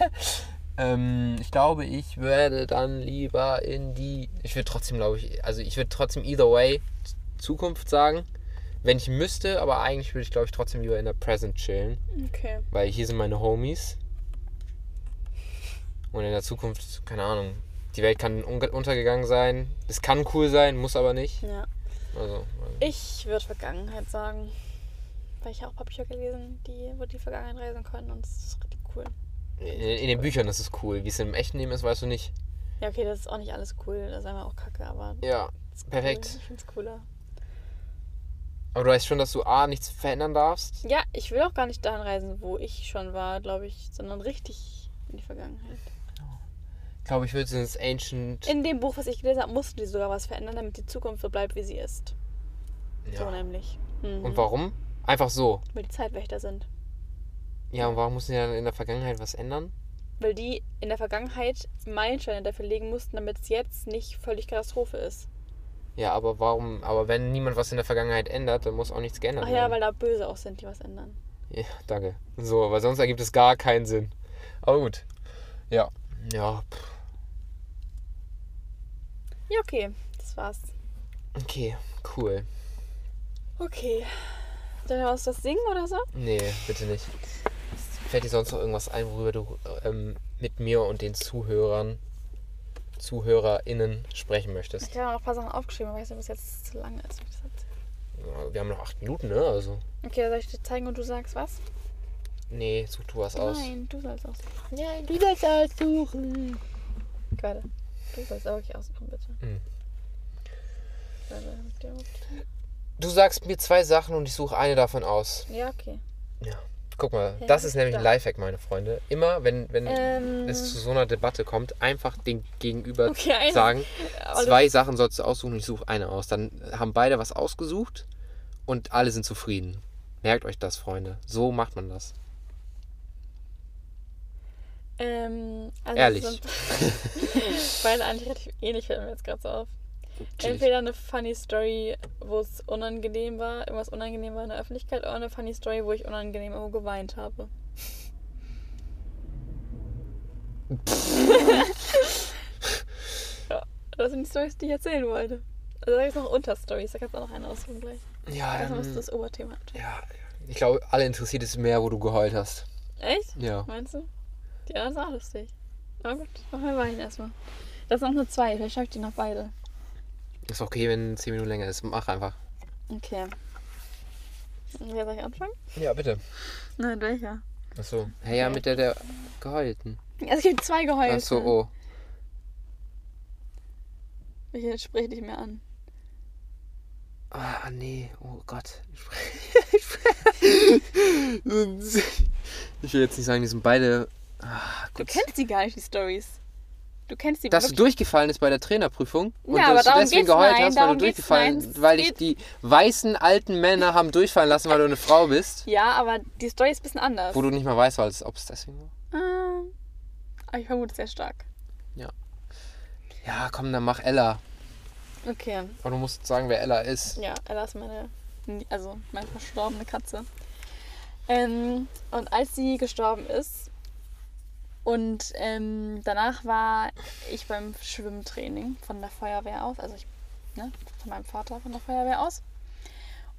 Speaker 2: ähm, ich glaube, ich werde dann lieber in die. Ich würde trotzdem, glaube ich, also ich würde trotzdem either way Zukunft sagen. Wenn ich müsste, aber eigentlich würde ich, glaube ich, trotzdem lieber in der Present chillen.
Speaker 3: Okay.
Speaker 2: Weil hier sind meine Homies. Und in der Zukunft, keine Ahnung, die Welt kann un untergegangen sein. Es kann cool sein, muss aber nicht.
Speaker 3: Ja.
Speaker 2: Also,
Speaker 3: Ich würde Vergangenheit sagen. Weil ich auch ein paar Bücher gelesen, die, wo die Vergangenheit reisen können und es ist richtig cool.
Speaker 2: in, in den Büchern ist es cool. Wie es im echten Leben ist, weißt du nicht.
Speaker 3: Ja, okay, das ist auch nicht alles cool. Das ist einfach auch kacke, aber.
Speaker 2: Ja, perfekt.
Speaker 3: Cool. Ich finde es cooler.
Speaker 2: Aber du weißt schon, dass du A, nichts verändern darfst.
Speaker 3: Ja, ich will auch gar nicht dahin reisen, wo ich schon war, glaube ich, sondern richtig in die Vergangenheit.
Speaker 2: Ich glaube, ich würde ins Ancient.
Speaker 3: In dem Buch, was ich gelesen habe, mussten die sogar was verändern, damit die Zukunft so bleibt, wie sie ist. So
Speaker 2: ja.
Speaker 3: nämlich. Mhm.
Speaker 2: Und warum? Einfach so.
Speaker 3: Weil die Zeitwächter sind.
Speaker 2: Ja, und warum mussten die dann in der Vergangenheit was ändern?
Speaker 3: Weil die in der Vergangenheit Meilensteine dafür legen mussten, damit es jetzt nicht völlig Katastrophe ist.
Speaker 2: Ja, aber warum? Aber wenn niemand was in der Vergangenheit ändert, dann muss auch nichts geändert
Speaker 3: Ach ja,
Speaker 2: werden.
Speaker 3: weil da Böse auch sind, die was ändern.
Speaker 2: Ja, danke. So, weil sonst ergibt es gar keinen Sinn. Aber gut. Ja. Ja. pff,
Speaker 3: Ja, okay. Das war's.
Speaker 2: Okay, cool.
Speaker 3: Okay. Was das singen oder so?
Speaker 2: Nee, bitte nicht. Fällt dir sonst noch irgendwas ein, worüber du ähm, mit mir und den Zuhörern, ZuhörerInnen sprechen möchtest?
Speaker 3: Ich habe noch ein paar Sachen aufgeschrieben, aber ich weiß nicht, was jetzt zu lange ist. ich.
Speaker 2: Ja, Wir haben noch acht Minuten, ne? Also.
Speaker 3: Okay, soll ich dir zeigen und du sagst was?
Speaker 2: Nee, such du was aus.
Speaker 3: Nein, du sollst aussuchen.
Speaker 1: Nein, du sollst aussuchen.
Speaker 3: Warte. Du sollst auch wirklich aussuchen, bitte.
Speaker 2: Mhm.
Speaker 3: Warte,
Speaker 2: Du sagst mir zwei Sachen und ich suche eine davon aus.
Speaker 3: Ja, okay.
Speaker 2: Ja. Guck mal,
Speaker 3: Ja,
Speaker 2: das ist nämlich ein. Lifehack, meine Freunde. Immer, wenn, wenn
Speaker 3: Ähm.
Speaker 2: es zu so einer Debatte kommt, einfach den Gegenüber
Speaker 3: Okay,
Speaker 2: sagen, zwei Sachen sollst du aussuchen und ich suche eine aus. Dann haben beide was ausgesucht und alle sind zufrieden. Merkt euch das, Freunde. So macht man das.
Speaker 3: Ähm, also
Speaker 2: Ehrlich.
Speaker 3: Beide eigentlich relativ ähnlich, fällt mir jetzt gerade so auf.
Speaker 2: Chillig.
Speaker 3: Entweder eine funny Story, wo es unangenehm war, irgendwas unangenehm war in der Öffentlichkeit, oder eine funny Story, wo ich unangenehm irgendwo geweint habe. ja, das sind die Stories, die ich erzählen wollte. Also da gibt es noch Unterstories, da kannst du auch noch eine aussuchen gleich.
Speaker 2: Ja,
Speaker 3: Das ist
Speaker 2: dann,
Speaker 3: das Oberthema.
Speaker 2: ja, ich glaube, alle interessiert es mehr, wo du geheult hast.
Speaker 3: Echt?
Speaker 2: Ja.
Speaker 3: Meinst du? Die anderen sind auch lustig. Na gut, machen wir weinen erstmal. Das sind auch nur zwei, vielleicht schaffe ich die noch beide.
Speaker 2: Ist okay, wenn 10 Minuten länger ist. Mach einfach.
Speaker 3: Okay. Wer soll ich anfangen?
Speaker 2: Ja, bitte.
Speaker 3: Nein, welcher?
Speaker 2: Achso. Hey, ja, mit der der geheulten.
Speaker 3: Also es gibt zwei Geheulte.
Speaker 2: Achso, oh.
Speaker 3: Welche spreche dich mehr an?
Speaker 2: Ah, nee. Oh Gott. Ich will jetzt nicht sagen, die sind beide. Ah,
Speaker 3: Du kennst die gar nicht, die Stories. Du kennst die
Speaker 2: Dass du
Speaker 3: wirklich.
Speaker 2: durchgefallen ist bei der Trainerprüfung und
Speaker 3: Ja, aber
Speaker 2: dass du deswegen geheult
Speaker 3: nein,
Speaker 2: hast, weil du durchgefallen
Speaker 3: es
Speaker 2: weil dich
Speaker 3: geht-
Speaker 2: die weißen alten Männer haben durchfallen lassen, weil du eine Frau bist,
Speaker 3: Ja, aber die Story ist ein bisschen anders.
Speaker 2: wo du nicht mal weißt, ob es deswegen war.
Speaker 3: Aber ich vermute sehr stark.
Speaker 2: Ja, komm, dann mach Ella.
Speaker 3: Okay.
Speaker 2: Aber du musst sagen, wer Ella ist.
Speaker 3: Ja, Ella ist meine, also meine verstorbene Katze. Ähm, und als sie gestorben ist und ähm, danach war ich beim Schwimmtraining von der Feuerwehr aus, also ich, ne, von meinem Vater von der Feuerwehr aus.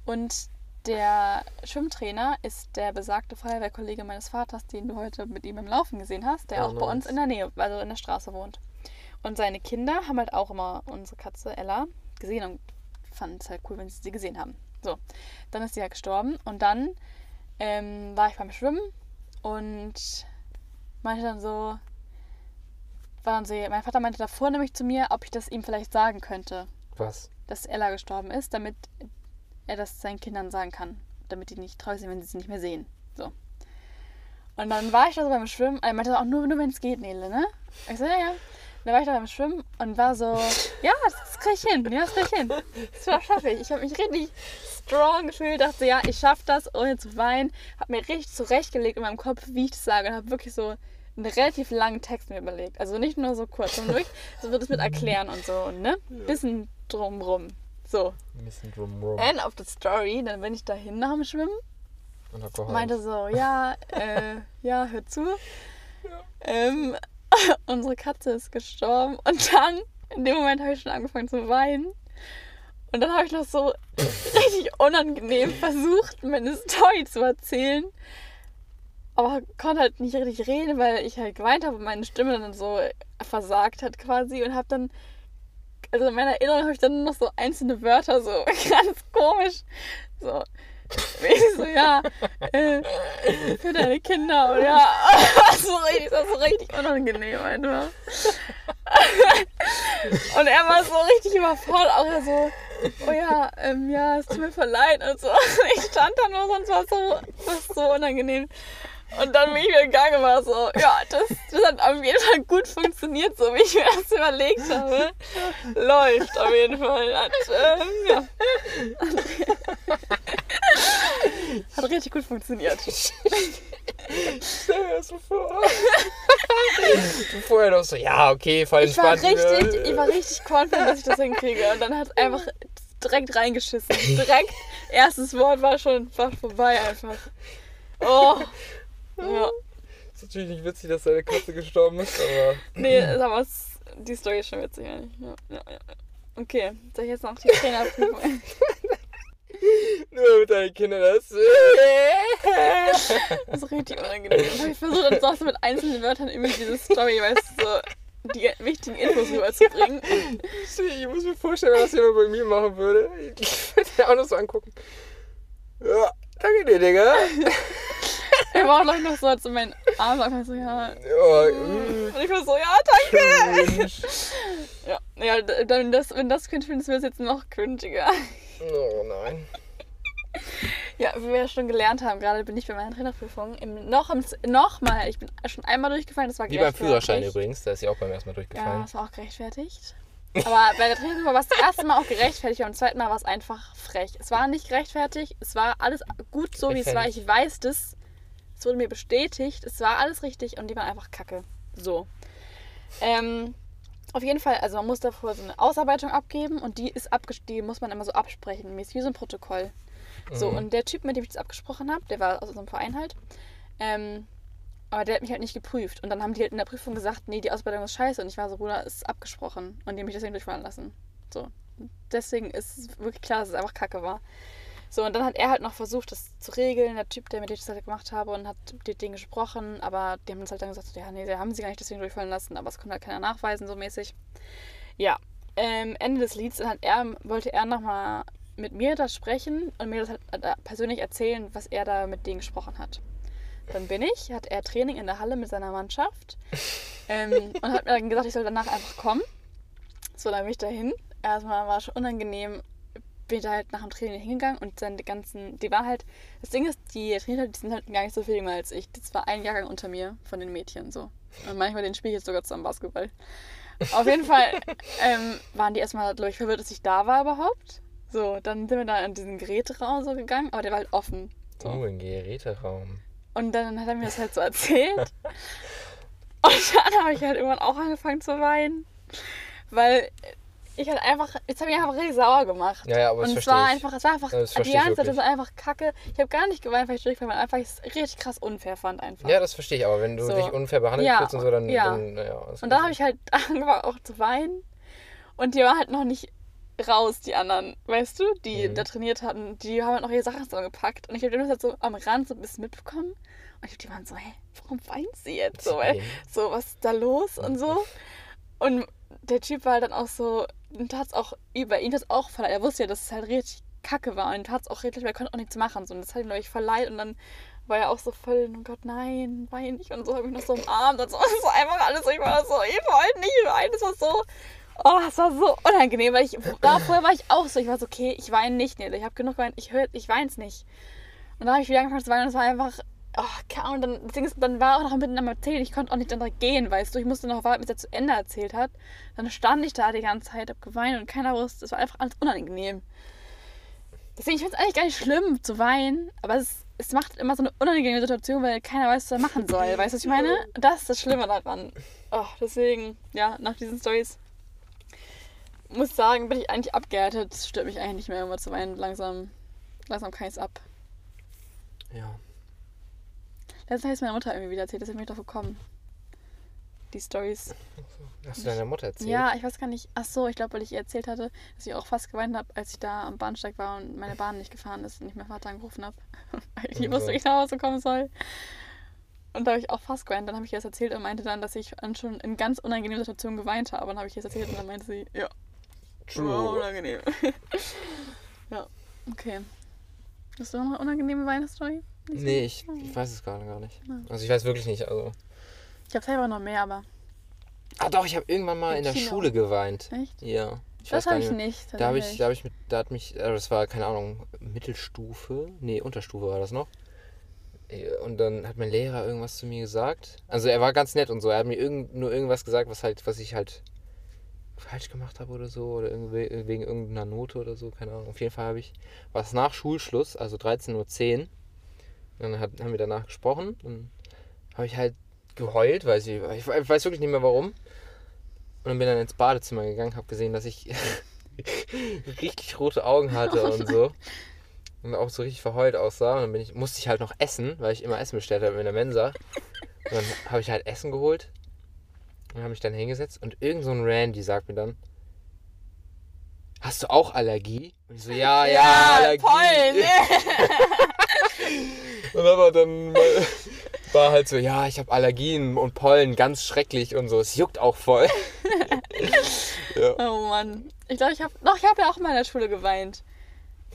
Speaker 3: Und der Schwimmtrainer ist der besagte Feuerwehrkollege meines Vaters, den du heute mit ihm im Laufen gesehen hast, der
Speaker 2: Oh,
Speaker 3: auch bei uns
Speaker 2: nice.
Speaker 3: in der Nähe, also in der Straße wohnt. Und seine Kinder haben halt auch immer unsere Katze Ella gesehen und fanden es halt cool, wenn sie sie gesehen haben. So, dann ist sie ja gestorben und dann ähm, war ich beim Schwimmen und meinte dann so, war dann so, mein Vater meinte davor nämlich zu mir, ob ich das ihm vielleicht sagen könnte,
Speaker 2: Was?
Speaker 3: dass Ella gestorben ist, damit er das seinen Kindern sagen kann, damit die nicht traurig sind, wenn sie sie nicht mehr sehen. So. Und dann war ich da so beim Schwimmen, er meinte auch nur, nur wenn es geht, Nele, ne? Ich so, ja, ja. Dann war ich da beim Schwimmen und war so, ja, das krieg ich hin, ja, das krieg ich hin. Das schaffe ich. Ich habe mich richtig strong gefühlt, dachte, ja, ich schaffe das, ohne zu weinen. Habe mir richtig zurechtgelegt in meinem Kopf, wie ich das sage und habe wirklich so einen relativ langen Text mir überlegt. Also nicht nur so kurz, sondern wirklich, so wird es mit erklären und so, und, ne? Bisschen drumrum. So.
Speaker 2: Ein bisschen drumrum.
Speaker 3: End of the story. Dann bin ich dahin nach dem Schwimmen.
Speaker 2: Und hab geheult.
Speaker 3: meinte so, ja, äh, ja, hör zu. Ähm, unsere Katze ist gestorben. Und dann, in dem Moment habe ich schon angefangen zu weinen. Und dann habe ich noch so richtig unangenehm versucht, meine Story zu erzählen. Aber konnte halt nicht richtig reden, weil ich halt geweint habe und meine Stimme dann so versagt hat quasi. Und habe dann, also in meiner Erinnerung habe ich dann nur noch so einzelne Wörter so ganz komisch. So, ich so, ja, äh, für deine Kinder und ja, so richtig, das war so richtig unangenehm einfach. Und er war so richtig überfordert, auch er so, oh ja, ähm, ja, es tut mir voll leid und so. Ich stand da nur, sonst war es so, so unangenehm. Und dann bin ich wieder gegangen und war so, ja, das, das hat auf jeden Fall gut funktioniert, so wie ich mir das überlegt habe. Läuft auf jeden Fall. Hat, ähm, ja. Hat richtig gut funktioniert.
Speaker 2: Stell dir das so vor. vorher noch so, ja, okay, voll
Speaker 3: Ich war
Speaker 2: entspannt.
Speaker 3: richtig, ich war richtig confident, dass ich das hinkriege. Und dann hat es einfach direkt reingeschissen. Direkt, erstes Wort war schon fast vorbei einfach. Oh. Ja.
Speaker 2: Ist natürlich nicht witzig, dass deine Katze gestorben ist, aber.
Speaker 3: Nee, aber die Story ist schon witzig eigentlich. Ja, ja, ja. Okay, soll ich jetzt noch die Trainerprüfung?
Speaker 2: Nur mit deinen Kindern das.
Speaker 3: Das ist richtig unangenehm. Ich versucht, dann auch so mit einzelnen Wörtern irgendwie diese Story, weißt du, so die wichtigen Infos rüberzubringen.
Speaker 2: Ich muss mir vorstellen, wenn das jemand bei mir machen würde. Ich würde den auch noch so angucken. Ja, danke dir, Digga.
Speaker 3: Er war auch noch so, als so mein Arm einfach so, ja.
Speaker 2: Ja,
Speaker 3: Und ich war so, ja, danke. Ja, ja dann das, wenn das cringe findest, wäre es jetzt noch cringiger.
Speaker 2: Oh nein.
Speaker 3: Ja, wie wir ja schon gelernt haben, gerade bin ich bei meiner Trainerprüfung im, noch, im, noch mal, ich bin schon einmal durchgefallen, das war
Speaker 2: Wie beim. Führerschein übrigens, da ist ja auch beim ersten Mal
Speaker 3: Ja,
Speaker 2: durchgefallen.
Speaker 3: das war auch gerechtfertigt. Aber bei der Trainerprüfung war es das erste Mal auch gerechtfertigt, beim zweiten Mal war es einfach frech. Es war nicht gerechtfertigt, es war alles gut so, wie es war. Ich weiß das. Es wurde mir bestätigt, es war alles richtig und die waren einfach kacke. So. Ähm, auf jeden Fall, also man muss davor so eine Ausarbeitung abgeben und die ist abges die muss man immer so absprechen, mäßig wie so ein Protokoll. So,
Speaker 2: Mhm.
Speaker 3: und der Typ, mit dem ich das abgesprochen habe, der war aus unserem Verein halt, ähm, aber der hat mich halt nicht geprüft. Und dann haben die halt in der Prüfung gesagt, nee, die Ausbildung ist scheiße. Und ich war so, Bruder, ist abgesprochen. Und die haben mich deswegen durchfallen lassen. So. Deswegen ist es wirklich klar, dass es einfach kacke war. So, und dann hat er halt noch versucht, das zu regeln, der Typ, der mit dem das halt gemacht habe, und hat mit denen gesprochen, aber die haben uns halt dann gesagt, ja, nee, haben sie gar nicht deswegen durchfallen lassen, aber es konnte halt keiner nachweisen, so mäßig. Ja, ähm, Ende des Lieds dann hat er, wollte er nochmal mit mir das sprechen und mir das halt äh, persönlich erzählen, was er da mit denen gesprochen hat. Dann bin ich, hat er Training in der Halle mit seiner Mannschaft ähm, und hat mir dann gesagt, ich soll danach einfach kommen. So, dann bin ich dahin. Erstmal war es schon unangenehm, bin ich da halt nach dem Training hingegangen und dann die ganzen, die waren halt, das Ding ist, die Trainer, die sind halt gar nicht so viel jünger als ich. Das war ein Jahrgang unter mir von den Mädchen so. Und manchmal den spiele ich jetzt sogar zusammen Basketball. Auf jeden Fall ähm, waren die erstmal, glaube ich, verwirrt, dass ich da war überhaupt. So, dann sind wir da in diesen Geräteraum so gegangen, aber der war halt offen. So.
Speaker 2: Oh, ein Geräteraum.
Speaker 3: Und dann hat er mir das halt so erzählt. Und dann habe ich halt irgendwann auch angefangen zu weinen. Weil ich halt einfach, jetzt habe ich einfach richtig sauer gemacht.
Speaker 2: Ja, ja, aber
Speaker 3: Und es war
Speaker 2: ich.
Speaker 3: einfach, es war einfach, die ganze Zeit, das war einfach kacke. Ich habe gar nicht geweint, weil ich durchfall, weil einfach ich es richtig krass unfair fand einfach.
Speaker 2: Ja, das verstehe ich, aber wenn du
Speaker 3: So.
Speaker 2: dich unfair behandelt
Speaker 3: Ja,
Speaker 2: fühlst und so, dann.
Speaker 3: ja.
Speaker 2: dann ja,
Speaker 3: Und dann habe ich halt angefangen auch zu weinen. Und die waren halt noch nicht raus, die anderen, weißt du, die
Speaker 2: Mhm.
Speaker 3: da trainiert hatten. Die haben halt noch ihre Sachen zusammengepackt. Und ich habe das halt so am Rand so ein bisschen mitbekommen. Und ich, die waren so, hä, warum weint sie jetzt so? Ey? So, was ist da los und so. Und der Typ war dann auch so, ihm tat's auch über ihn das auch leid. Er wusste ja, dass es halt richtig kacke war. Und ihm tat's auch richtig, er konnte auch nichts machen. So. Und das hat ihm, voll leid. Und dann war er auch so voll, oh Gott, nein, wein nicht. Und so habe ich noch so umarmt. Und so, das war einfach alles so, ich war so, ich wollte nicht weinen. Das war so, oh, das war so unangenehm. Weil ich, da vorher war ich auch so, ich war so, okay, ich weine nicht. Nee, ich habe genug geweint, ich, ich weine es nicht. Und dann habe ich wieder angefangen zu weinen und es war einfach, oh, Ahnung, dann, Ding ist, dann war auch noch mitten am Erzählen, ich konnte auch nicht dann direkt gehen, weißt du, ich musste noch warten, bis er zu Ende erzählt hat. Dann stand ich da die ganze Zeit, hab geweint und keiner wusste, es war einfach alles unangenehm. Deswegen, ich finde es eigentlich gar nicht schlimm zu weinen, aber es, es macht immer so eine unangenehme Situation, weil keiner weiß, was er machen soll. Weißt du, was ich meine? Das ist das Schlimme daran. Oh, deswegen, ja, nach diesen Stories muss sagen, bin ich eigentlich abgehärtet. Es stört mich eigentlich nicht mehr, immer zu weinen. Langsam, langsam kann ich es ab.
Speaker 2: Ja.
Speaker 3: Letztens hat es meine Mutter irgendwie wieder erzählt, dass ich mich doch gekommen. Die Stories.
Speaker 2: Hast du deiner Mutter erzählt?
Speaker 3: Ja, ich weiß gar nicht. Ach so, ich glaube, weil ich ihr erzählt hatte, dass ich auch fast geweint habe, als ich da am Bahnsteig war und meine Bahn nicht gefahren ist und ich meinen Vater angerufen habe. ich
Speaker 2: Und
Speaker 3: wusste
Speaker 2: so.
Speaker 3: nicht, nach Hause kommen soll. Und da habe ich auch fast geweint. Dann habe ich ihr das erzählt und meinte dann, dass ich schon in ganz unangenehmen Situationen geweint habe. Und dann habe ich ihr das erzählt und dann meinte sie, ja, war unangenehm. ja, okay. Hast du noch eine unangenehme Weihnachtsstory?
Speaker 2: Nee, ich, ich weiß es gerade gar nicht. Also ich weiß wirklich nicht. Also.
Speaker 3: Ich habe selber noch mehr, aber
Speaker 2: Ah doch, ich habe irgendwann mal
Speaker 3: Im
Speaker 2: in der. Schule geweint.
Speaker 3: echt?
Speaker 2: Ja. Ich
Speaker 3: das habe ich
Speaker 2: nicht. Da habe ich, da habe ich mit, da hat mich, äh, das war keine Ahnung, Mittelstufe, nee, Unterstufe war das noch. Äh, Und dann hat mein Lehrer irgendwas zu mir gesagt. Also er war ganz nett und so. Er hat mir irgend, nur irgendwas gesagt, was halt, was ich halt falsch gemacht habe oder so oder wegen irgendeiner Note oder so, keine Ahnung. Auf jeden Fall habe ich was nach Schulschluss, also 13.10 Uhr. Dann hat, haben wir danach gesprochen. Dann habe ich halt geheult, weiß ich, ich weiß wirklich nicht mehr warum. Und dann bin dann ins Badezimmer gegangen, habe gesehen, dass ich richtig rote Augen hatte und so. Und auch so richtig verheult aussah. Und dann ich, musste ich halt noch essen, weil ich immer Essen bestellt habe in der Mensa. Und dann habe ich halt Essen geholt. Und habe mich dann hingesetzt. Und irgend so ein Randy sagt mir dann, hast du auch Allergie? Und ich so, ja, ja, Allergie.
Speaker 3: Pollen.
Speaker 2: Und aber dann war halt so, ja, ich habe Allergien und Pollen, ganz schrecklich und so. Es juckt auch voll. ja.
Speaker 3: Oh Mann. Ich glaube, ich habe. Doch, ich habe ja auch mal in der Schule geweint.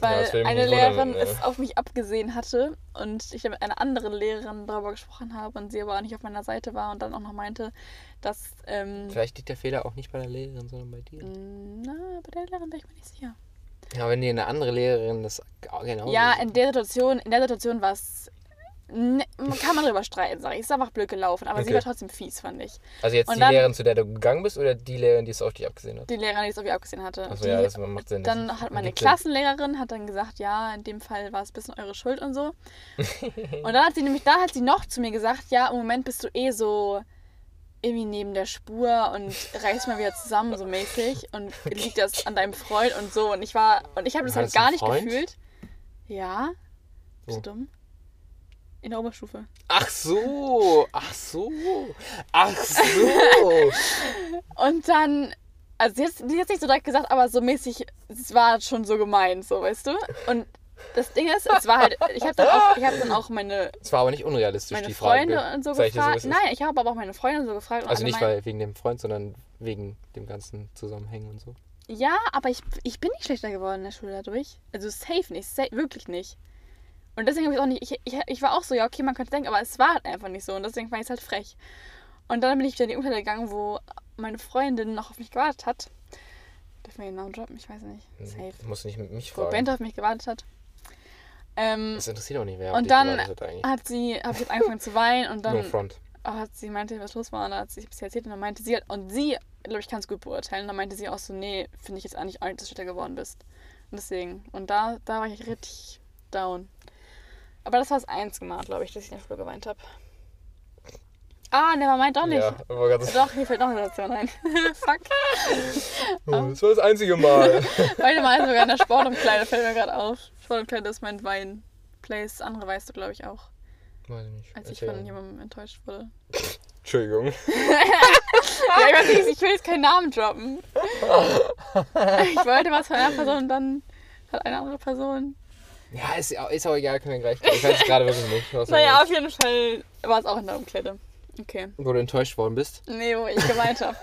Speaker 3: Weil
Speaker 2: mich
Speaker 3: eine Lehrerin
Speaker 2: ja.
Speaker 3: es auf mich abgesehen hatte und ich mit einer anderen Lehrerin darüber gesprochen habe und sie aber auch nicht auf meiner Seite war und dann auch noch meinte, dass. Ähm,
Speaker 2: Vielleicht liegt der Fehler auch nicht bei der Lehrerin, sondern bei dir.
Speaker 3: na, bei der Lehrerin bin ich mir nicht sicher.
Speaker 2: Ja, wenn dir eine andere Lehrerin das genau.
Speaker 3: Ja, in der Situation, in der Situation war es. Ne, kann man drüber streiten, sag ich. Es ist einfach blöd gelaufen, aber sie
Speaker 2: Okay.
Speaker 3: war trotzdem fies, fand ich.
Speaker 2: Also jetzt
Speaker 3: Und
Speaker 2: die
Speaker 3: dann-
Speaker 2: Lehrerin, zu der du gegangen bist, oder die Lehrerin, die es auf dich abgesehen hat?
Speaker 3: Die Lehrerin, die es auf mich abgesehen hatte.
Speaker 2: Achso, ja, das macht Sinn. Das
Speaker 3: Dann hat meine. Klassenlehrerin hat dann gesagt, ja, in dem Fall war es ein bisschen eure Schuld und so. und dann hat sie nämlich, da hat sie noch zu mir gesagt, ja, im Moment bist du eh so irgendwie neben der Spur und reiß mal wieder zusammen, so mäßig. Und liegt das an deinem Freund und so. Und ich war, und ich habe das halt gar nicht
Speaker 2: Freund?
Speaker 3: gefühlt. Ja. Bist
Speaker 2: Wo?
Speaker 3: du dumm? In der Oberstufe.
Speaker 2: Ach so, ach so, ach so.
Speaker 3: Und dann, also sie hat hat nicht so direkt gesagt, aber so mäßig, es war schon so gemeint, so, weißt du? Und das Ding ist, es war halt, ich habe dann auch, ich habe dann auch meine,
Speaker 2: Es war aber nicht unrealistisch,
Speaker 3: meine
Speaker 2: die Frage.
Speaker 3: Freunde und so
Speaker 2: so,
Speaker 3: gefragt.
Speaker 2: ist.
Speaker 3: Nein, ich habe aber auch meine Freunde so gefragt.
Speaker 2: Also nicht weil wegen dem Freund, sondern wegen dem ganzen Zusammenhängen und so.
Speaker 3: Ja, aber ich, ich bin nicht schlechter geworden in der Schule dadurch. Also safe nicht, safe, wirklich nicht. Und deswegen habe ich auch nicht, ich, ich, ich war auch so, ja, okay, man könnte denken, aber es war halt einfach nicht so. Und deswegen fand ich es halt frech. Und dann bin ich wieder in die Umkleide gegangen, wo meine Freundin noch auf mich gewartet hat. Dürfen wir ihren Namen droppen? Ich weiß nicht. Safe.
Speaker 2: Du musst nicht mit mich
Speaker 3: Wo
Speaker 2: fragen.
Speaker 3: Bente auf mich gewartet hat. Ähm,
Speaker 2: Das interessiert auch nicht, wer auf
Speaker 3: und dann
Speaker 2: hat
Speaker 3: sie, habe ich jetzt angefangen zu weinen und
Speaker 2: No
Speaker 3: dann
Speaker 2: front.
Speaker 3: hat sie meinte, was los war und dann hat sie es erzählt und dann meinte sie, und sie, glaube ich, kann es gut beurteilen, und dann meinte sie auch so, nee, finde ich jetzt eigentlich auch nicht, dass du schlechter geworden bist. Und deswegen, und da, da war ich richtig down. Aber das war das einzige Mal, glaube ich, dass ich in der Schule geweint habe. Ah, ne, man meint doch nicht.
Speaker 2: Ja,
Speaker 3: Doch, hier fällt noch eine Situation ein. Fuck.
Speaker 2: oh, das war das einzige Mal.
Speaker 3: Heute mal sogar in der Sportumkleide, fällt mir gerade auf. Sportumkleide ist mein Wein-Place. Andere weißt du, glaube ich, auch.
Speaker 2: Weiß ich nicht.
Speaker 3: Als ich von jemandem enttäuscht wurde.
Speaker 2: Entschuldigung.
Speaker 3: Ja, ich, weiß nicht, ich will jetzt keinen Namen droppen. Ich wollte was von einer Person und dann hat eine andere Person.
Speaker 2: Ja, ist, ist auch egal, können wir gleich. Ich weiß es gerade wirklich nicht.
Speaker 3: Naja, auf jeden Fall war es auch in der Umkleide. Okay.
Speaker 2: Wo du enttäuscht worden bist.
Speaker 3: Nee, wo ich gemeint habe.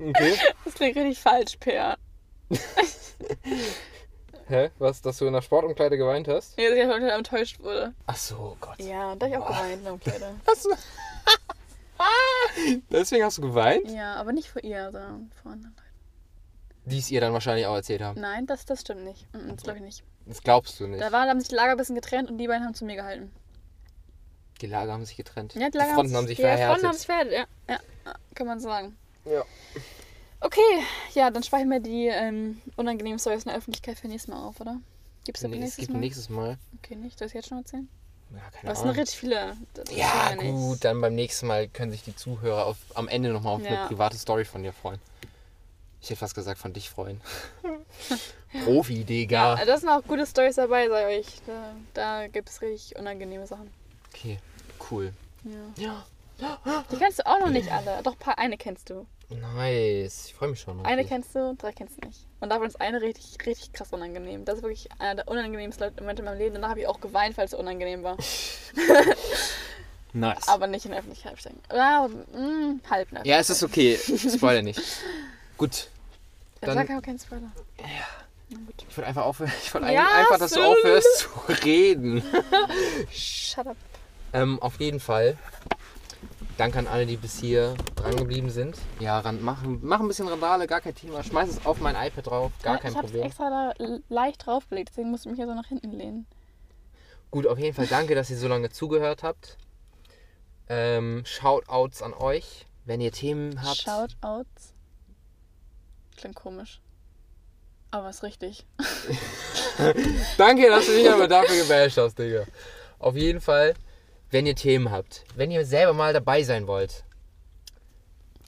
Speaker 2: Okay.
Speaker 3: Das klingt richtig falsch, Peer.
Speaker 2: Hä? Was, dass du in der Sportumkleide geweint hast?
Speaker 3: Nee, dass ich heute enttäuscht wurde.
Speaker 2: Ach so, Gott.
Speaker 3: Ja, da hab ich auch geweint in der Umkleide.
Speaker 2: Hast du... Deswegen hast du geweint?
Speaker 3: Ja, aber nicht vor ihr, sondern vor anderen Leuten.
Speaker 2: Die es ihr dann wahrscheinlich auch erzählt haben.
Speaker 3: Nein, das, das stimmt nicht. Mm, Das glaube ich nicht.
Speaker 2: Das glaubst du nicht.
Speaker 3: Da, war, da haben sich die Lager ein bisschen getrennt und die beiden haben zu mir gehalten.
Speaker 2: Die Lager haben sich getrennt.
Speaker 3: Ja,
Speaker 2: die Fronten haben sich
Speaker 3: die Fronten
Speaker 2: verhärtet.
Speaker 3: haben sich verhärtet, ja. ja. ja, Kann man so sagen.
Speaker 2: Ja.
Speaker 3: Okay, ja, dann speichern wir die ähm, unangenehmen Stories in der Öffentlichkeit für nächstes Mal auf, oder? Gibt es das
Speaker 2: Nee, es
Speaker 3: nächstes
Speaker 2: gibt
Speaker 3: Mal?
Speaker 2: ein nächstes Mal.
Speaker 3: Okay, nicht. Soll ich jetzt schon erzählen?
Speaker 2: Ja, keine
Speaker 3: Das sind
Speaker 2: Ahnung.
Speaker 3: richtig viele. Das
Speaker 2: Ja, gut, dann beim nächsten Mal können sich die Zuhörer auf, am Ende nochmal auf
Speaker 3: Ja.
Speaker 2: eine private Story von dir freuen. Ich hätte fast gesagt, von dich freuen. Profi, Digga.
Speaker 3: Da sind auch gute Stories dabei, sag ich euch. Da, da gibt es richtig unangenehme Sachen.
Speaker 2: Okay, cool.
Speaker 3: Ja.
Speaker 2: Ja.
Speaker 3: Die kennst du auch noch nicht alle. Doch, paar, eine kennst du.
Speaker 2: Nice. Ich freue mich schon.
Speaker 3: Eine kennst du, drei kennst du nicht. Und davon ist eine richtig, richtig krass unangenehm. Das ist wirklich einer der unangenehmsten Momente in meinem Leben. Danach habe ich auch geweint, weil es unangenehm war.
Speaker 2: Nice.
Speaker 3: Aber nicht in der Öffentlichkeit stehen. Ja, mh, halb in
Speaker 2: ja, es ist okay. Spoiler nicht. Gut.
Speaker 3: Ja,
Speaker 2: dann-
Speaker 3: Sag aber keinen Spoiler.
Speaker 2: Ich wollte einfach aufhören. Ich wollte
Speaker 3: Ja,
Speaker 2: einfach, dass du aufhörst zu reden.
Speaker 3: Shut up.
Speaker 2: Ähm, auf jeden Fall. Danke an alle, die bis hier dran geblieben sind. Ja, ran, mach, mach ein bisschen Randale, gar kein Thema. Schmeiß es auf mein iPad drauf, gar
Speaker 3: Ja,
Speaker 2: kein
Speaker 3: ich habe
Speaker 2: Problem.
Speaker 3: extra da leicht draufgelegt, deswegen musste ich mich hier so nach hinten lehnen.
Speaker 2: Gut, auf jeden Fall danke, dass ihr so lange zugehört habt. Ähm, Shoutouts an euch, wenn ihr Themen habt.
Speaker 3: Shoutouts. Klingt komisch. Aber ist richtig.
Speaker 2: Danke, dass du mich aber dafür gebasht hast, Digga. Auf jeden Fall, wenn ihr Themen habt, wenn ihr selber mal dabei sein wollt,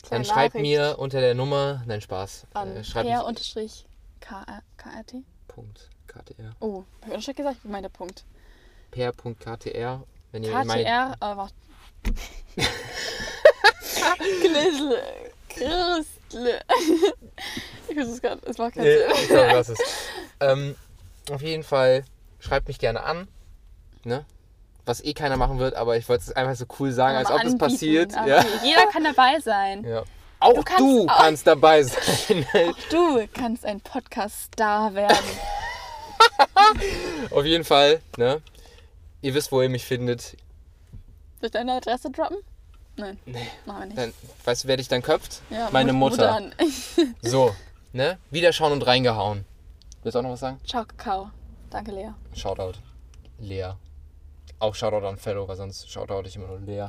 Speaker 2: dann
Speaker 3: Kleine
Speaker 2: schreibt
Speaker 3: Nachricht
Speaker 2: mir unter der Nummer, nein Spaß,
Speaker 3: an
Speaker 2: äh, schreibt mich,
Speaker 3: per-krt.
Speaker 2: Punkt, KTR,
Speaker 3: Oh, hab ich Unterstrich gesagt? Wie meint der Punkt?
Speaker 2: per.ktr, wenn ihr meine,
Speaker 3: KTR, aber warte. Knissel. Christle. Ich weiß es gerade, es macht keinen
Speaker 2: Nee,
Speaker 3: Sinn.
Speaker 2: ich glaube, lass es. Ähm, auf jeden Fall, schreibt mich gerne an, ne? Was eh keiner machen wird, aber ich wollte es einfach so cool sagen, als ob das
Speaker 3: anbieten.
Speaker 2: passiert.
Speaker 3: Aber
Speaker 2: Ja.
Speaker 3: Jeder kann dabei sein.
Speaker 2: ja. Auch du
Speaker 3: kannst
Speaker 2: kannst,
Speaker 3: auch-
Speaker 2: dabei sein.
Speaker 3: Du kannst ein Podcast-Star werden.
Speaker 2: auf jeden Fall, ne? Ihr wisst, wo ihr mich findet.
Speaker 3: Soll ich deine Adresse droppen? Nein.
Speaker 2: Nee.
Speaker 3: Machen wir nicht.
Speaker 2: Dann, weißt du, wer dich dann köpft?
Speaker 3: ja,
Speaker 2: meine
Speaker 3: Mut-
Speaker 2: Mutter.
Speaker 3: an.
Speaker 2: So, ne? Wiederschauen und reingehauen. Willst du auch noch was sagen?
Speaker 3: Ciao, Kakao. Danke, Lea.
Speaker 2: Shoutout. Lea. Auch Shoutout an Fellow, weil sonst Shoutout ich immer nur Lea.